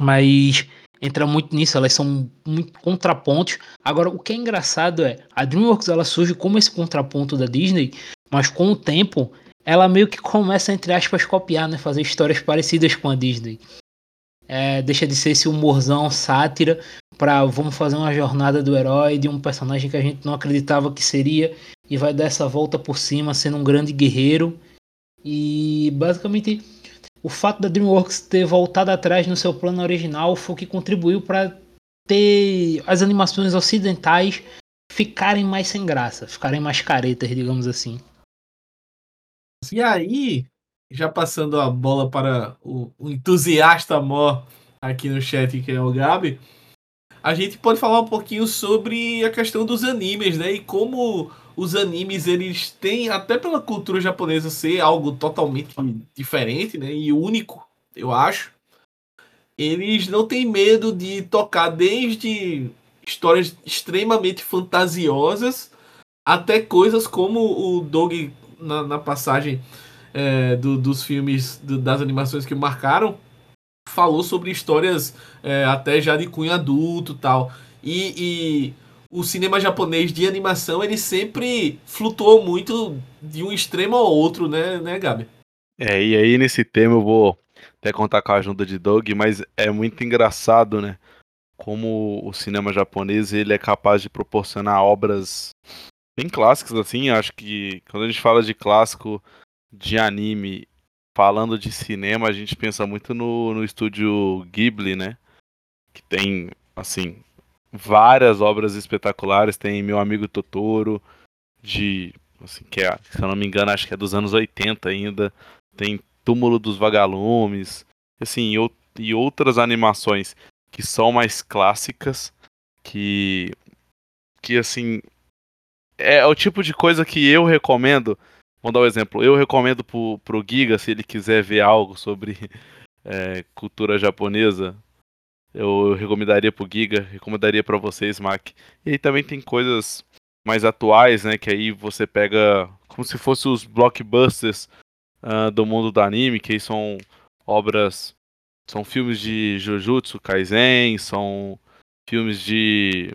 mas entra muito nisso, elas são muito contrapontos. Agora, o que é engraçado é, a DreamWorks ela surge como esse contraponto da Disney, mas com o tempo ela meio que começa, entre aspas, copiar, né? Fazer histórias parecidas com a Disney. É, deixa de ser esse humorzão, sátira, pra vamos fazer uma jornada do herói, de um personagem que a gente não acreditava que seria, e vai dar essa volta por cima, sendo um grande guerreiro. E basicamente o fato da DreamWorks ter voltado atrás no seu plano original foi o que contribuiu para ter as animações ocidentais ficarem mais sem graça, ficarem mais caretas, digamos assim. E aí, já passando a bola para o, o entusiasta mó aqui no chat, que é o Gabi, a gente pode falar um pouquinho sobre a questão dos animes, né? E como os animes eles têm até pela cultura japonesa ser algo totalmente diferente, né, e único, eu acho. Eles não têm medo de tocar desde histórias extremamente fantasiosas, até coisas como o Doug na, na passagem é, do, dos filmes, do, das animações que marcaram, falou sobre histórias é, até já de cunho adulto tal. E, e o cinema japonês de animação ele sempre flutuou muito de um extremo ao outro, né, né, Gabi? É, e aí nesse tema eu vou até contar com a ajuda de Doug, mas é muito engraçado, né? Como o cinema japonês ele é capaz de proporcionar obras bem clássicas assim. Acho que quando a gente fala de clássico de anime, falando de cinema, a gente pensa muito no, no estúdio Ghibli, né? Que tem assim várias obras espetaculares. Tem Meu Amigo Totoro, de. Assim, que é, se eu não me engano, acho que é dos anos 80 ainda. Tem Túmulo dos Vagalumes. Assim, e, e outras animações que são mais clássicas. Que. Que assim. É o tipo de coisa que eu recomendo. Vamos dar um exemplo. Eu recomendo pro, pro Giga, se ele quiser ver algo sobre é, [laughs] cultura japonesa, eu recomendaria pro Giga, recomendaria para vocês, Mac. E aí também tem coisas mais atuais, né? Que aí você pega como se fossem os blockbusters uh, do mundo do anime, que aí são obras, são filmes de Jujutsu Kaisen, são filmes de,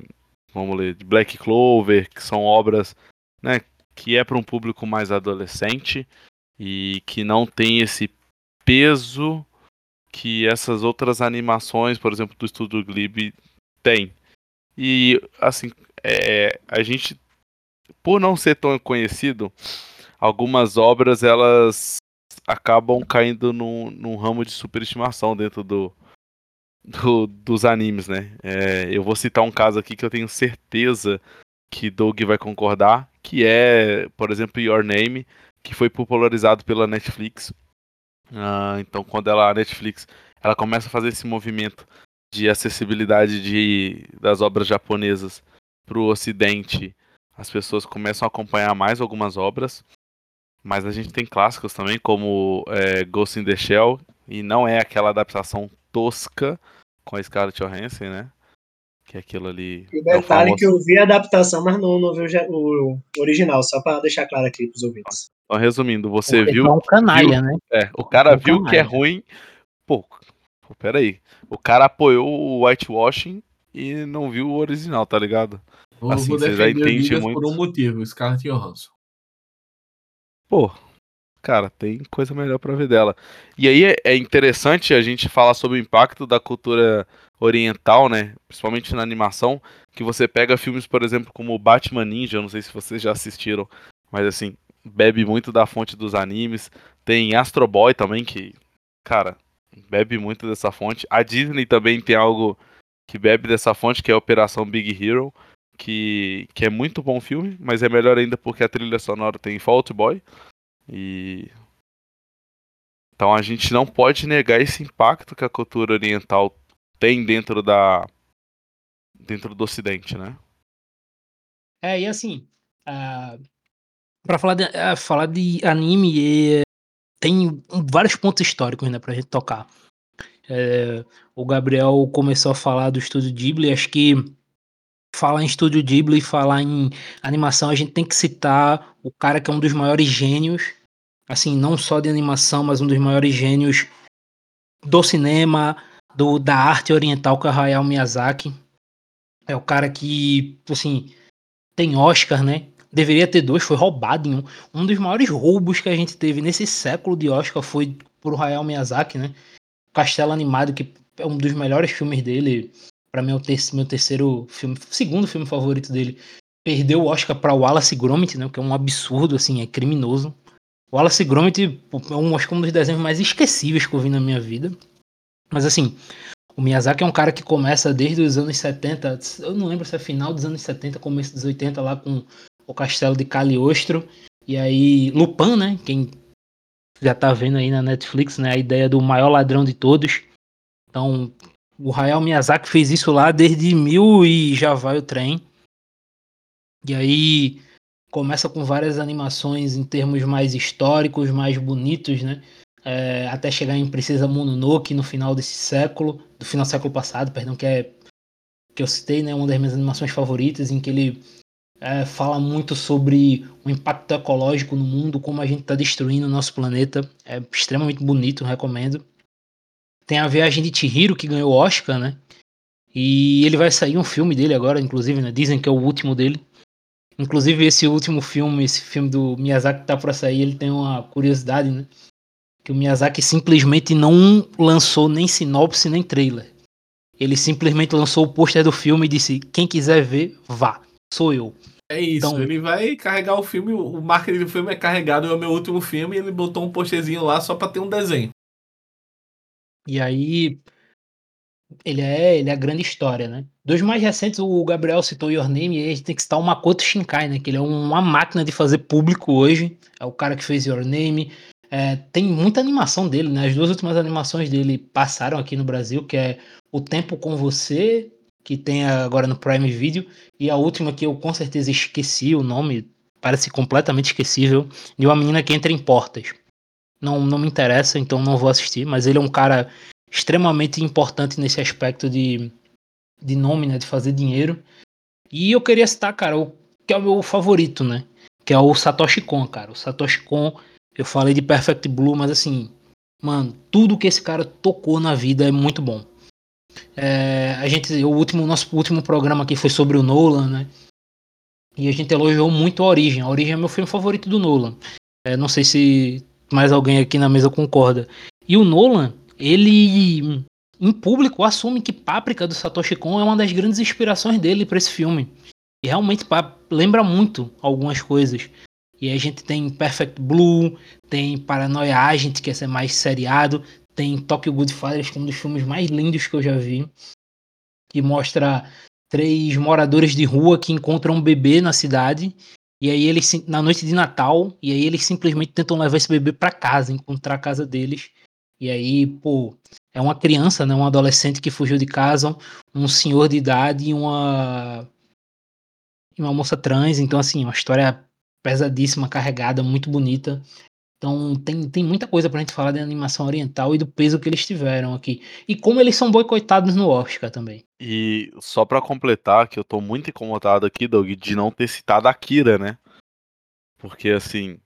vamos ler, de Black Clover, que são obras, né? Que é para um público mais adolescente e que não tem esse peso que essas outras animações, por exemplo, do estúdio Ghibli tem. E assim, é, a gente, por não ser tão conhecido, algumas obras elas acabam caindo num, num ramo de superestimação dentro do, do, dos animes, né? É, eu vou citar um caso aqui que eu tenho certeza que Doug vai concordar, que é, por exemplo, Your Name, que foi popularizado pela Netflix Uh, então, quando ela, a Netflix ela começa a fazer esse movimento de acessibilidade de, das obras japonesas para o Ocidente, as pessoas começam a acompanhar mais algumas obras. Mas a gente tem clássicos também, como é, Ghost in the Shell, e não é aquela adaptação tosca com a Scarlett Johansson, né? Que é aquilo ali. E detalhe famoso... que eu vi a adaptação, mas não, não vi o, original, só para deixar claro aqui para os ouvintes. Então, resumindo, você Porque viu. É um canalha, viu, né? É, o cara é um viu canalha. que é ruim. Pô, pô, peraí. O cara apoiou o whitewashing e não viu o original, tá ligado? assim, você já entende muito. por um motivo, Scarlett Johansson. Pô, cara, tem coisa melhor para ver dela. E aí é, é interessante a gente falar sobre o impacto da cultura oriental, né? Principalmente na animação, que você pega filmes, por exemplo, como Batman Ninja, não sei se vocês já assistiram, mas assim, bebe muito da fonte dos animes. Tem Astro Boy também, que, cara, bebe muito dessa fonte. A Disney também tem algo que bebe dessa fonte, que é a Operação Big Hero, que, que é muito bom filme, mas é melhor ainda porque a trilha sonora tem Fault Boy. E. Então a gente não pode negar esse impacto que a cultura oriental tem dentro da dentro do Ocidente, né? É, e assim, uh, para falar de, uh, falar de anime, é, tem vários pontos históricos, né, pra gente tocar. É, o Gabriel começou a falar do estúdio Ghibli, acho que falar em estúdio Ghibli falar em animação, a gente tem que citar o cara que é um dos maiores gênios, assim, não só de animação, mas um dos maiores gênios do cinema, do, da arte oriental, que é o Hayao Miyazaki. É o cara que, assim, tem Oscar, né? Deveria ter dois, foi roubado em um. Um dos maiores roubos que a gente teve nesse século de Oscar foi pro Hayao Miyazaki, né? Castelo Animado, que é um dos melhores filmes dele. para mim é o ter meu terceiro filme, segundo filme favorito dele. Perdeu o Oscar para Wallace Gromit, né? Que é um absurdo, assim, é criminoso. Wallace Gromit é um, acho que um dos desenhos mais esquecíveis que eu vi na minha vida. Mas assim, o Miyazaki é um cara que começa desde os anos 70, eu não lembro se é final dos anos 70, começo dos 80, lá com o Castelo de Cagliostro. E aí, Lupin, né? Quem já tá vendo aí na Netflix, né? A ideia do maior ladrão de todos. Então, o Hayao Miyazaki fez isso lá desde mil e já vai o trem. E aí começa com várias animações em termos mais históricos, mais bonitos, né? É, até chegar em Princesa Mononoke no final desse século, do final do século passado, perdão, que é que eu citei, né, uma das minhas animações favoritas, em que ele é, fala muito sobre o impacto ecológico no mundo, como a gente está destruindo o nosso planeta. É extremamente bonito, recomendo. Tem a Viagem de Chihiro, que ganhou o Oscar, né? E ele vai sair um filme dele agora, inclusive, né? Dizem que é o último dele. Inclusive, esse último filme, esse filme do Miyazaki que tá pra sair, ele tem uma curiosidade, né? Que o Miyazaki simplesmente não lançou nem sinopse nem trailer. Ele simplesmente lançou o pôster do filme e disse: quem quiser ver, vá. Sou eu. É isso, Então- ele vai carregar o filme, o marketing do filme é carregado, é o meu último filme, e ele botou um posterzinho lá só pra ter um desenho. E aí. Ele é, ele é a grande história, né? Dos mais recentes, o Gabriel citou Your Name, e aí a gente tem que citar o Makoto Shinkai, né? Que ele é uma máquina de fazer público hoje. É o cara que fez Your Name. É, tem muita animação dele, né? As duas últimas animações dele passaram aqui no Brasil, que é O Tempo com Você, que tem agora no Prime Video, e a última que eu com certeza esqueci o nome, parece completamente esquecível, de uma menina que entra em portas. Não, não me interessa, então não vou assistir, mas ele é um cara extremamente importante nesse aspecto de, de nome, né, de fazer dinheiro. E eu queria citar, cara, o que é o meu favorito, né? Que é o Satoshi Kon, cara. O Satoshi Kon, eu falei de Perfect Blue, mas assim, mano, tudo que esse cara tocou na vida é muito bom. É, a gente, o último, nosso último programa aqui foi sobre o Nolan, né? E a gente elogiou muito a Origem. A Origem é meu filme favorito do Nolan. É, não sei se mais alguém aqui na mesa concorda. E o Nolan, ele em público assume que Páprica do Satoshi Kon é uma das grandes inspirações dele para esse filme. E realmente lembra muito algumas coisas. E a gente tem Perfect Blue, tem Paranoia Agent, que esse é mais seriado, tem Tokyo Goodfathers, que é um dos filmes mais lindos que eu já vi, que mostra três moradores de rua que encontram um bebê na cidade e aí eles na noite de Natal, e aí eles simplesmente tentam levar esse bebê pra casa, encontrar a casa deles. E aí, pô, é uma criança, né, um adolescente que fugiu de casa, um senhor de idade e uma e uma moça trans, então assim, uma história pesadíssima, carregada, muito bonita. Então tem, tem muita coisa pra gente falar da animação oriental e do peso que eles tiveram aqui. E como eles são boicotados no Oscar também. E só pra completar, que eu tô muito incomodado aqui, Doug, de não ter citado a Kira, né? Porque assim,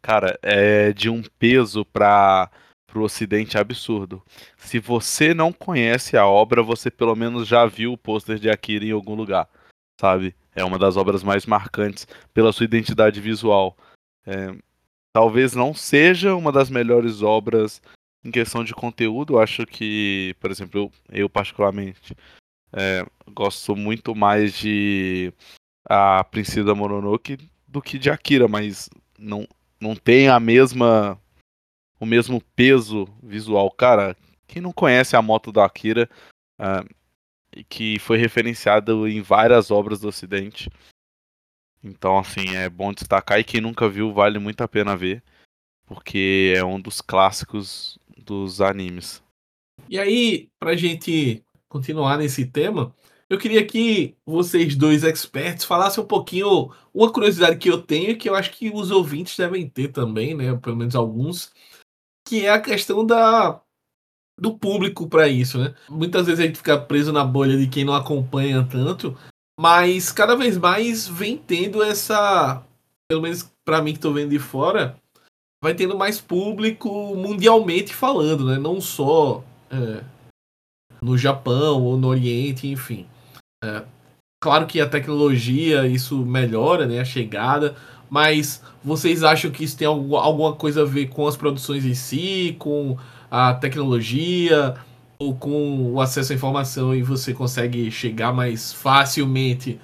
cara, é de um peso para pro ocidente absurdo. Se você não conhece a obra, você pelo menos já viu o pôster de Akira em algum lugar, sabe? É uma das obras mais marcantes pela sua identidade visual. É, talvez não seja uma das melhores obras em questão de conteúdo. Acho que, por exemplo, eu, eu particularmente é, gosto muito mais de a Princesa Mononoke do que de Akira, mas não, não tem a mesma o mesmo peso visual. Cara, quem não conhece a moto da Akira, e que foi referenciado em várias obras do Ocidente. Então, assim, é bom destacar e quem nunca viu vale muito a pena ver, porque é um dos clássicos dos animes. E aí, pra gente continuar nesse tema, eu queria que vocês dois experts falassem um pouquinho, uma curiosidade que eu tenho, que eu acho que os ouvintes devem ter também, né? Pelo menos alguns, que é a questão da do público para isso, né? Muitas vezes a gente fica preso na bolha de quem não acompanha tanto, mas cada vez mais vem tendo essa, pelo menos para mim que tô vendo de fora, vai tendo mais público mundialmente falando, né? Não só é, no Japão ou no Oriente, enfim. É, claro que a tecnologia isso melhora, né? A chegada, mas vocês acham que isso tem algu- alguma coisa a ver com as produções em si, com a tecnologia ou com o acesso à informação e você consegue chegar mais facilmente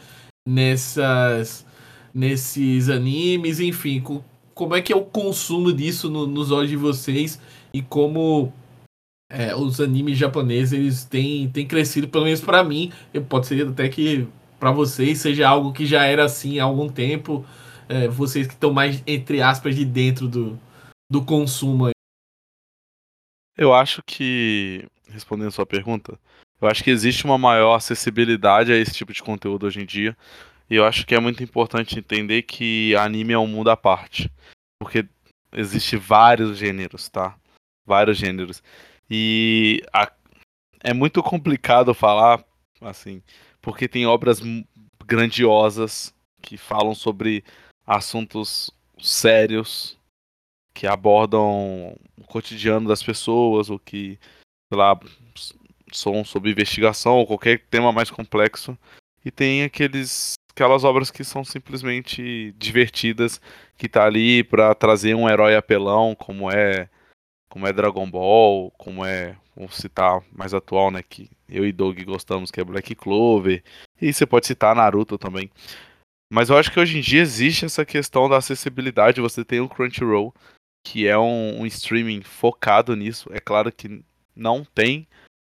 nessas nesses animes, enfim, co- como é que é o consumo disso no- nos olhos de vocês e como é, os animes japoneses eles têm, têm crescido, pelo menos pra mim, e pode ser até que pra vocês seja algo que já era assim há algum tempo, é, vocês que estão mais, entre aspas, de dentro do, do consumo. Eu acho que, respondendo a sua pergunta, eu acho que existe uma maior acessibilidade a esse tipo de conteúdo hoje em dia. E eu acho que é muito importante entender que anime é um mundo à parte. Porque existe vários gêneros, tá? Vários gêneros. E a- é muito complicado falar assim, porque tem obras grandiosas que falam sobre assuntos sérios que abordam o cotidiano das pessoas, ou que, sei lá, são sobre investigação ou qualquer tema mais complexo. E tem aqueles aquelas obras que são simplesmente divertidas, que tá ali pra trazer um herói apelão, como é como é Dragon Ball, como é, vou citar mais atual, né, que eu e Doug gostamos, que é Black Clover. E você pode citar Naruto também. Mas eu acho que hoje em dia existe essa questão da acessibilidade. Você tem o Crunchyroll, que é um, um streaming focado nisso. É claro que não tem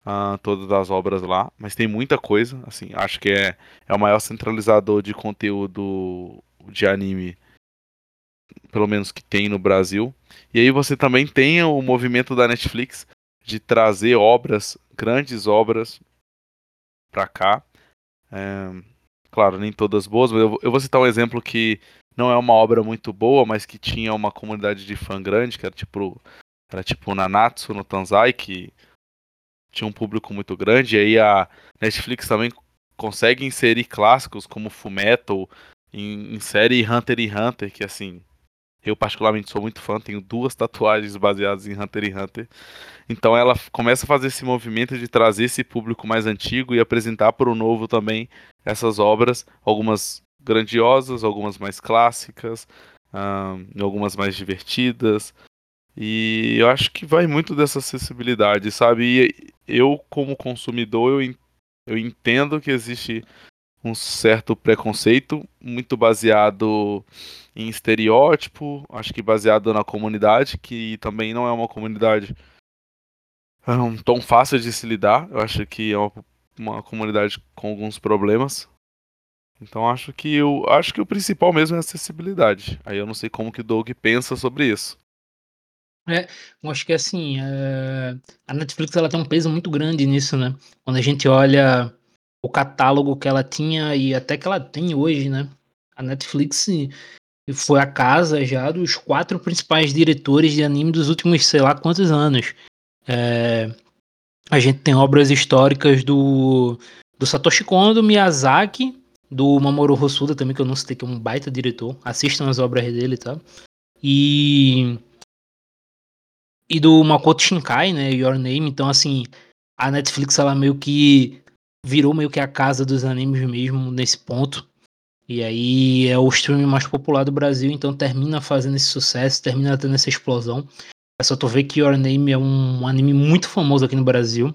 ah, todas as obras lá, mas tem muita coisa. Assim, acho que é, é o maior centralizador de conteúdo de anime, pelo menos que tem no Brasil. E aí você também tem o movimento da Netflix de trazer obras, grandes obras, pra cá. É, claro, nem todas boas, mas eu, eu vou citar um exemplo que não é uma obra muito boa, mas que tinha uma comunidade de fã grande, que era tipo, era tipo o Nanatsu no Tanzai, que tinha um público muito grande, e aí a Netflix também consegue inserir clássicos como Fullmetal, em, insere Hunter x Hunter, que assim, eu particularmente sou muito fã, tenho duas tatuagens baseadas em Hunter x Hunter. Então ela começa a fazer esse movimento de trazer esse público mais antigo e apresentar para o novo também essas obras, algumas grandiosas, algumas mais clássicas, ahn, algumas mais divertidas. E eu acho que vai muito dessa acessibilidade, sabe? E eu, como consumidor, eu, eu entendo que existe um certo preconceito, muito baseado em estereótipo, acho que baseado na comunidade, que também não é uma comunidade hum, tão fácil de se lidar. Eu acho que é uma, uma comunidade com alguns problemas. Então acho que eu acho que o principal mesmo é a acessibilidade. Aí eu não sei como que Doug pensa sobre isso. Eu acho que assim, eh, a Netflix ela tem um peso muito grande nisso, né? Quando a gente olha o catálogo que ela tinha e até que ela tem hoje, né? A Netflix foi a casa já dos quatro principais diretores de anime dos últimos, sei lá quantos anos. Eh, a gente tem obras históricas do, do Satoshi Kon, do Miyazaki, do Mamoru Hosoda também, que eu não citei, que é um baita diretor. Assistam as obras dele, tá? E e do Makoto Shinkai, né, Your Name. Então, assim, a Netflix ela meio que virou meio que a casa dos animes mesmo nesse ponto. E aí é o streaming mais popular do Brasil, então termina fazendo esse sucesso, termina tendo essa explosão. É só tu ver que Your Name é um anime muito famoso aqui no Brasil.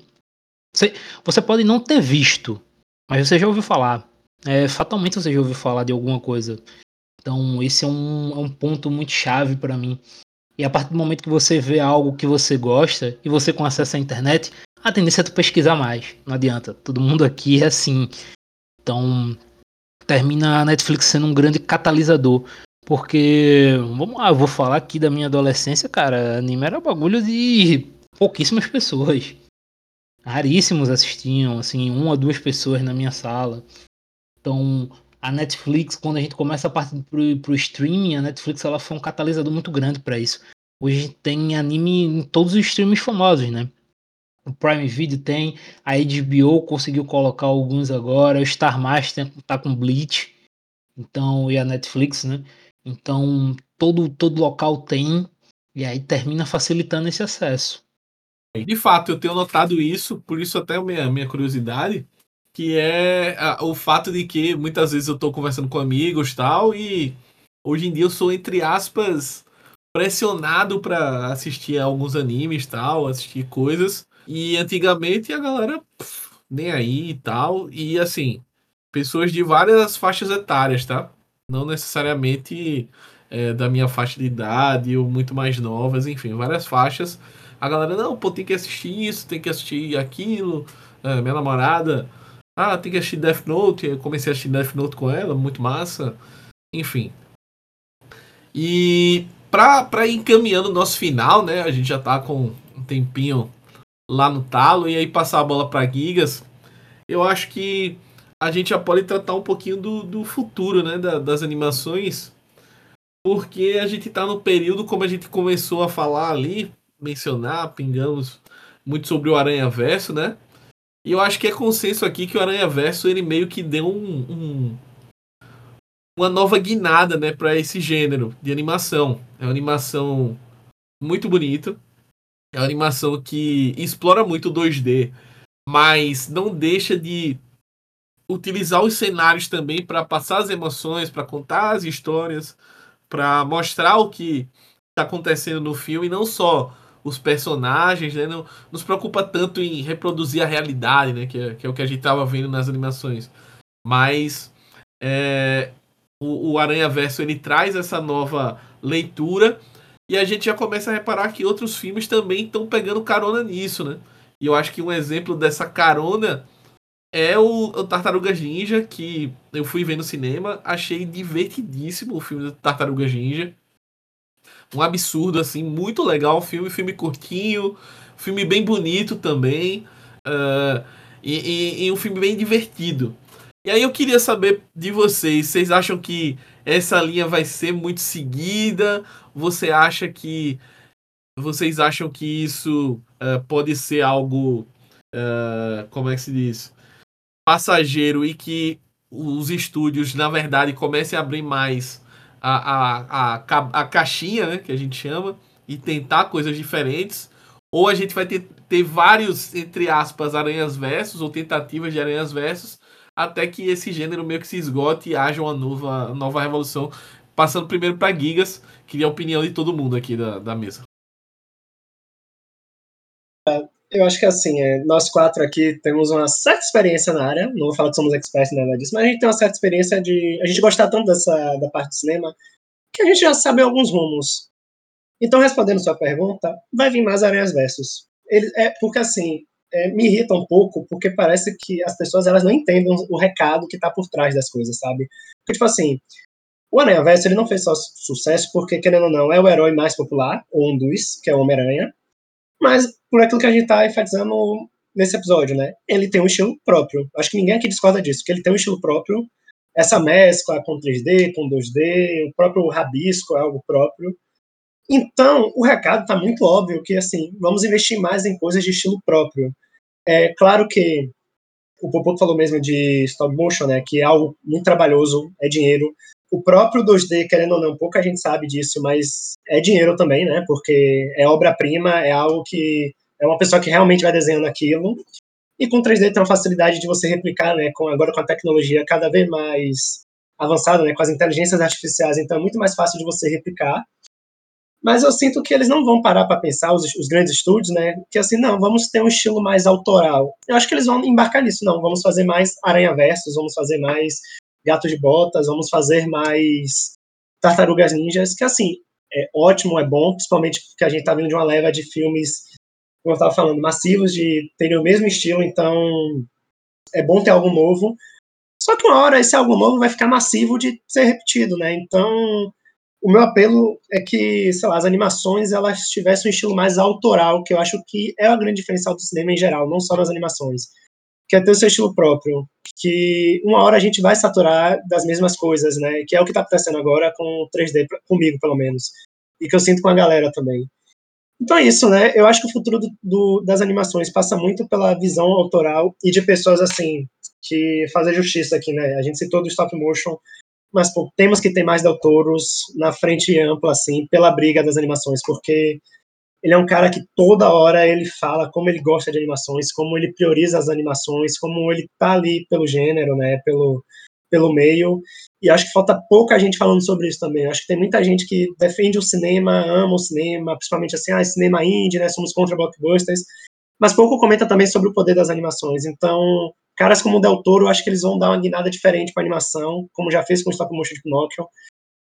Você pode não ter visto, mas você já ouviu falar. É, fatalmente você já ouviu falar de alguma coisa. Então, esse é um, é um ponto muito chave pra mim. E a partir do momento que você vê algo que você gosta e você com acesso à internet, a tendência é tu pesquisar mais. Não adianta. Todo mundo aqui é assim. Então, termina a Netflix sendo um grande catalisador. Porque, vamos lá, eu vou falar aqui da minha adolescência, cara. Anime era bagulho de pouquíssimas pessoas. Raríssimos assistiam, assim, uma ou duas pessoas na minha sala. Então, a Netflix, quando a gente começa a partir pro, pro streaming, a Netflix ela foi um catalisador muito grande para isso. Hoje tem anime em todos os streams famosos, né? O Prime Video tem, a HBO conseguiu colocar alguns agora, o Star Master tá com Bleach, então e a Netflix, né? Então todo todo local tem e aí termina facilitando esse acesso. De fato, eu tenho notado isso, por isso até a minha, minha curiosidade, que é o fato de que muitas vezes eu tô conversando com amigos tal, e hoje em dia eu sou, entre aspas, pressionado para assistir alguns animes tal, assistir coisas, e antigamente a galera pff, nem aí e tal, e assim, pessoas de várias faixas etárias, tá? Não necessariamente é, da minha faixa de idade ou muito mais novas, enfim, várias faixas a galera, não, pô, tem que assistir isso, tem que assistir aquilo. É, minha namorada, ah, tem que assistir Death Note. Eu comecei a assistir Death Note com ela, muito massa. Enfim. E pra, pra ir encaminhando o nosso final, né? A gente já tá com um tempinho lá no talo. E aí passar a bola pra Gigas. Eu acho que a gente já pode tratar um pouquinho do, do futuro, né? da- das animações. Porque a gente tá no período, como a gente começou a falar ali, mencionar, pingamos muito sobre o Aranha Verso, né? E eu acho que é consenso aqui que o Aranha Verso ele meio que deu um, um uma nova guinada, né, para esse gênero de animação. É uma animação muito bonita. É uma animação que explora muito o 2D, mas não deixa de utilizar os cenários também para passar as emoções, para contar as histórias, para mostrar o que está acontecendo no filme, não só os personagens, né? Não nos preocupa tanto em reproduzir a realidade, né? Que é, que é o que a gente estava vendo nas animações. Mas é, o, o Aranha Verso ele traz essa nova leitura e a gente já começa a reparar que outros filmes também estão pegando carona nisso, né? E eu acho que um exemplo dessa carona é o, o Tartarugas Ninja, que eu fui ver no cinema, achei divertidíssimo o filme do Tartarugas Ninja. Um absurdo, assim, muito legal o filme, filme curtinho, filme bem bonito também, uh, e, e, e um filme bem divertido. E aí eu queria saber de vocês, vocês acham que essa linha vai ser muito seguida? Você acha que vocês acham que isso uh, pode ser algo uh, como é que se diz passageiro e que os estúdios na verdade comecem a abrir mais a, a, a, a caixinha né, que a gente chama e tentar coisas diferentes ou a gente vai ter, ter vários entre aspas aranhas versos ou tentativas de aranhas versos até que esse gênero meio que se esgote e haja uma nova, nova revolução. Passando primeiro para Gigas, queria a opinião de todo mundo aqui da, da mesa. Eu acho que assim, é, nós quatro aqui temos uma certa experiência na área, não vou falar que somos experts nada disso, mas a gente tem uma certa experiência de a gente gostar tanto dessa da parte do cinema que a gente já sabe alguns rumos. Então, respondendo sua pergunta, vai vir mais Aranhas Versus. Ele, é, porque assim, é, me irrita um pouco, porque parece que as pessoas elas não entendem o recado que está por trás das coisas, sabe? Porque, tipo assim, o Aranha Verso ele não fez só sucesso porque, querendo ou não, é o herói mais popular, ou um dos, que é o Homem-Aranha, mas por aquilo que a gente está enfatizando nesse episódio, né? Ele tem um estilo próprio. Acho que ninguém aqui discorda disso, que ele tem um estilo próprio. Essa mescla com 3D, com 2D, o próprio rabisco é algo próprio. Então, o recado está muito óbvio que, assim, vamos investir mais em coisas de estilo próprio. É claro que o Popoto falou mesmo de stop motion, né, que é algo muito trabalhoso, é dinheiro. O próprio 2D, querendo ou não, pouca gente sabe disso, mas é dinheiro também, né, porque é obra-prima, é algo que é uma pessoa que realmente vai desenhando aquilo. E com 3D tem uma facilidade de você replicar, né, com, agora com a tecnologia cada vez mais avançada, né, com as inteligências artificiais, então é muito mais fácil de você replicar. Mas eu sinto que eles não vão parar para pensar, os, os, grandes estúdios, né? Que assim, não, vamos ter um estilo mais autoral. Eu acho que eles vão embarcar nisso, não. Vamos fazer mais Aranha Versos, vamos fazer mais Gato de Botas, vamos fazer mais Tartarugas Ninjas, que assim, é ótimo, é bom, principalmente porque a gente tá vindo de uma leva de filmes, como eu estava falando, massivos, de terem o mesmo estilo, então é bom ter algo novo. Só que uma hora esse algo novo vai ficar massivo de ser repetido, né? Então o meu apelo é que, sei lá, as animações elas tivessem um estilo mais autoral, que eu acho que é o grande diferencial do cinema em geral, não só nas animações. Que é ter o seu estilo próprio. Que uma hora a gente vai saturar das mesmas coisas, né? Que é o que está acontecendo agora com o 3D, comigo pelo menos. E que eu sinto com a galera também. Então é isso, né? Eu acho que o futuro do, do, das animações passa muito pela visão autoral e de pessoas assim, que fazem justiça aqui, né? A gente citou do stop motion, mas pô, temos que ter mais Del Toros na frente ampla, assim, pela briga das animações, porque ele é um cara que toda hora ele fala como ele gosta de animações, como ele prioriza as animações, como ele tá ali pelo gênero, né, pelo, pelo meio, e acho que falta pouca gente falando sobre isso também, acho que tem muita gente que defende o cinema, ama o cinema, principalmente assim, ah, cinema indie, né, somos contra blockbusters, mas pouco comenta também sobre o poder das animações, então caras como o Del Toro, acho que eles vão dar uma guinada diferente para animação, como já fez com o stop motion de Pinocchio,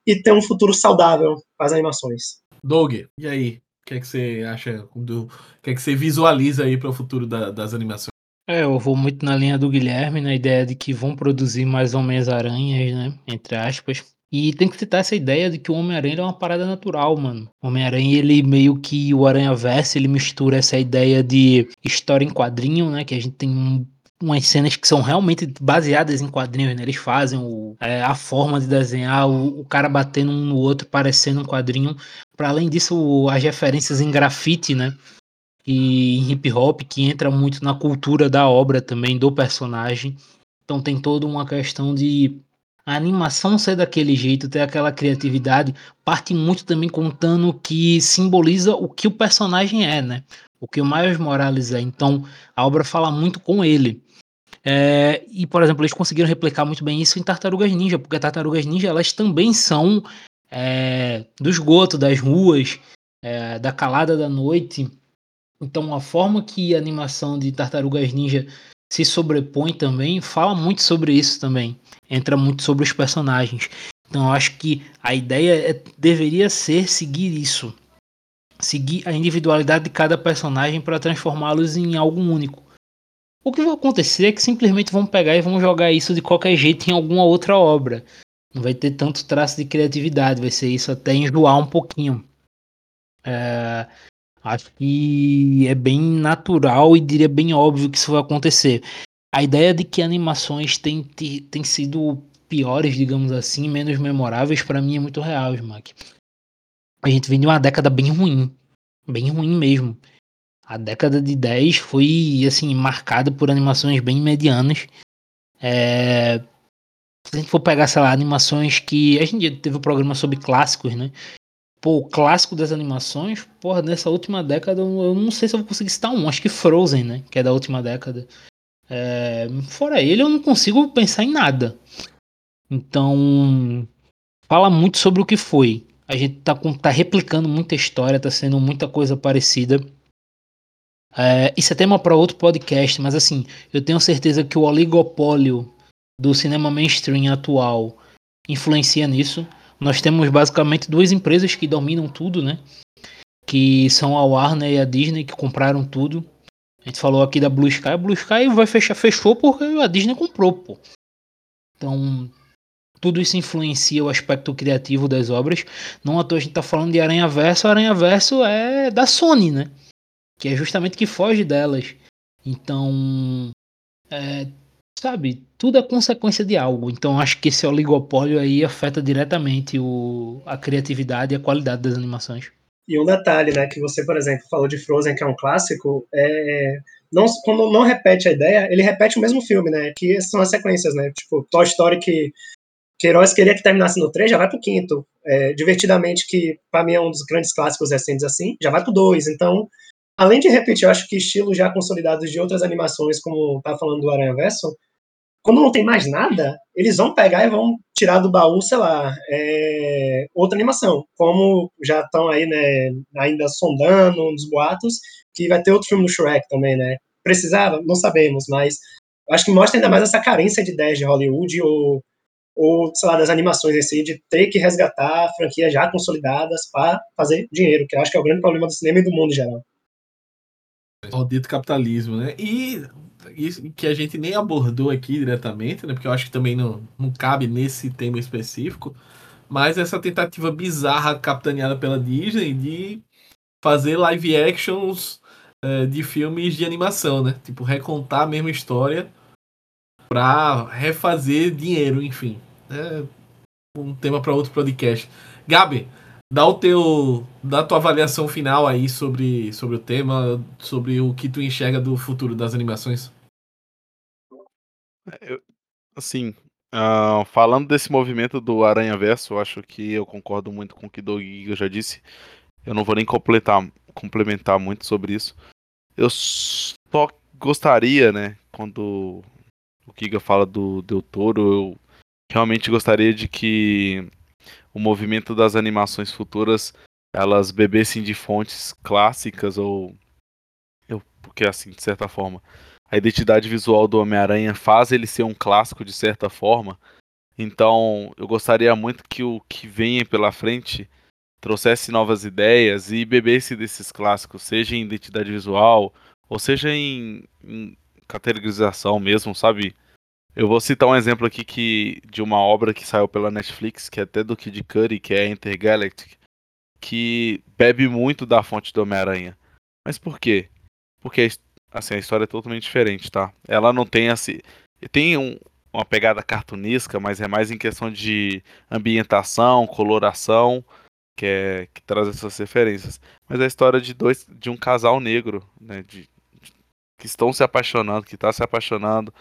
e ter um futuro saudável para as animações. Doug, e aí? Que é que você acha do, que é que você visualiza aí para o futuro da, das animações? É, eu vou muito na linha do Guilherme, na ideia de que vão produzir mais Homens-Aranhas, né? Entre aspas. E tem que citar essa ideia de que o Homem-Aranha é uma parada natural, mano. O Homem-Aranha, ele meio que o Aranha-Verso, ele mistura essa ideia de história em quadrinho, né? Que a gente tem umas cenas que são realmente baseadas em quadrinhos, né? Eles fazem o, é, a forma de desenhar, o, o, cara batendo um no outro, parecendo um quadrinho. Para além disso, o, as referências em grafite, né? e em hip hop, que entra muito na cultura da obra também, do personagem. Então tem toda uma questão de a animação ser daquele jeito, ter aquela criatividade, parte muito também contando que simboliza o que o personagem é, né? O que o Miles Morales é. Então a obra fala muito com ele. É, e, por exemplo, eles conseguiram replicar muito bem isso em Tartarugas Ninja, porque Tartarugas Ninja elas também são é, do esgoto, das ruas, é, da calada da noite. Então, a forma que a animação de Tartarugas Ninja se sobrepõe também fala muito sobre isso também. Entra muito sobre os personagens. Então, eu acho que a ideia é, deveria ser seguir isso. Seguir a individualidade de cada personagem para transformá-los em algo único. O que vai acontecer é que simplesmente vão pegar e vão jogar isso de qualquer jeito em alguma outra obra. Não vai ter tanto traço de criatividade, vai ser isso até enjoar um pouquinho. É, acho que é bem natural e diria bem óbvio que isso vai acontecer. A ideia de que animações têm, têm sido piores, digamos assim, menos memoráveis, para mim é muito real, Smack. A gente vem de uma década bem ruim. Bem ruim mesmo. A década de 10 foi, assim, marcada por animações bem medianas. É, se a gente for pegar, sei lá, animações que. A gente teve um programa sobre clássicos, né? Pô, o clássico das animações, porra, nessa última década eu não sei se eu vou conseguir citar um. Acho que Frozen, né? Que é da última década. É, fora ele, eu não consigo pensar em nada. Então, fala muito sobre o que foi. A gente tá, tá replicando muita história, tá sendo muita coisa parecida. É, isso é tema para outro podcast, mas assim, eu tenho certeza que o oligopólio do cinema mainstream atual influencia nisso. Nós temos basicamente duas empresas que dominam tudo, né? Que são a Warner e a Disney, que compraram tudo. A gente falou aqui da Blue Sky. A Blue Sky vai fechar, fechou porque a Disney comprou, pô. Então, tudo isso influencia o aspecto criativo das obras. Não à toa a gente tá falando de Aranha Verso. Aranha Verso é da Sony, né? Que é justamente que foge delas. Então, é, sabe, tudo é consequência de algo. Então acho que esse oligopólio aí afeta diretamente o, a criatividade e a qualidade das animações. E um detalhe, né, que você, por exemplo, falou de Frozen, que é um clássico, é, não, quando não repete a ideia, ele repete o mesmo filme, né, que são as sequências, né, tipo, Toy Story que Queiroz queria que terminasse no 3, já vai pro quinto. É, divertidamente, que para mim é um dos grandes clássicos recentes assim, já vai pro 2. Então, além de repetir, eu acho que estilos já consolidados de outras animações, como tá falando do Aranha Verso, quando não tem mais nada, eles vão pegar e vão tirar do baú, sei lá, é, outra animação. Como já estão aí, né, ainda sondando nos boatos, que vai ter outro filme do Shrek também, né? Precisava? Não sabemos, mas acho que mostra ainda mais essa carência de ideias de Hollywood ou, ou, sei lá, das animações em si, de ter que resgatar franquias já consolidadas para fazer dinheiro, que eu acho que é o grande problema do cinema e do mundo em geral. O dito capitalismo, né? E isso que a gente nem abordou aqui diretamente, né? Porque eu acho que também não, não cabe nesse tema específico. Mas essa tentativa bizarra capitaneada pela Disney de fazer live actions é, de filmes de animação, né? Tipo, recontar a mesma história pra refazer dinheiro, enfim. É um tema para outro podcast. Gabi, dá o teu dá a tua avaliação final aí sobre, sobre o tema, sobre o que tu enxerga do futuro das animações. É, eu, assim, uh, falando desse movimento do Aranha Verso, eu acho que eu concordo muito com o que Doug já disse. Eu não vou nem completar, complementar muito sobre isso. Eu só gostaria, né, quando o Giga fala do Del Toro, eu realmente gostaria de que o movimento das animações futuras elas bebessem de fontes clássicas ou eu, porque assim, de certa forma, a identidade visual do Homem-Aranha faz ele ser um clássico de certa forma. Então, eu gostaria muito que o que venha pela frente trouxesse novas ideias e bebesse desses clássicos, seja em identidade visual ou seja em, em categorização mesmo, sabe? Eu vou citar um exemplo aqui que de uma obra que saiu pela Netflix, que é até do Kid Cudi, que é Intergalactic, que bebe muito da fonte do Homem-Aranha. Mas por quê? Porque Assim, a história é totalmente diferente, tá? Ela não tem assim. Tem um, uma pegada cartunesca, mas é mais em questão de ambientação, coloração. que, é, que traz essas referências. Mas é a história de dois, de um casal negro, né? De, de que estão se apaixonando, que está se apaixonando.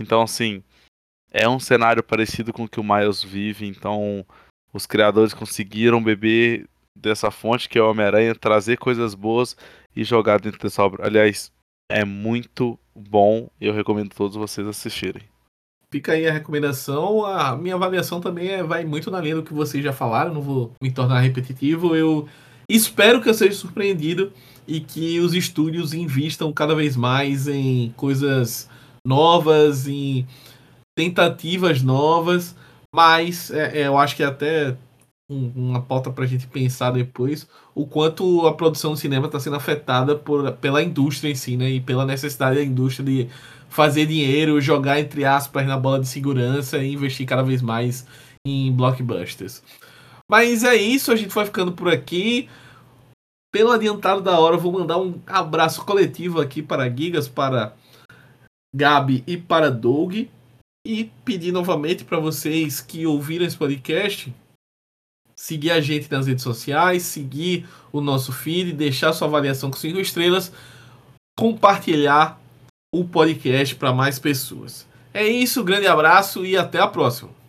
Então, assim, é um cenário parecido com o que o Miles vive. Então, os criadores conseguiram beber dessa fonte que é o Homem-Aranha, trazer coisas boas e jogar dentro dessa obra. Aliás, é muito bom. Eu recomendo todos vocês assistirem. Fica aí a recomendação. A minha avaliação também é, vai muito na linha do que vocês já falaram. Não vou me tornar repetitivo. Eu espero que eu seja surpreendido e que os estúdios invistam cada vez mais em coisas novas, em tentativas novas. Mas é, é, eu acho que até um, uma pauta para a gente pensar depois o quanto a produção do cinema está sendo afetada por, pela indústria em si, né? E pela necessidade da indústria de fazer dinheiro, jogar entre aspas na bola de segurança e investir cada vez mais em blockbusters. Mas é isso, a gente vai ficando por aqui. Pelo adiantado da hora, vou mandar um abraço coletivo aqui para Gigas, para Gabi e para Doug. E pedir novamente para vocês que ouviram esse podcast seguir a gente nas redes sociais, seguir o nosso feed, deixar sua avaliação com 5 estrelas, compartilhar o podcast para mais pessoas. É isso, grande abraço e até a próxima.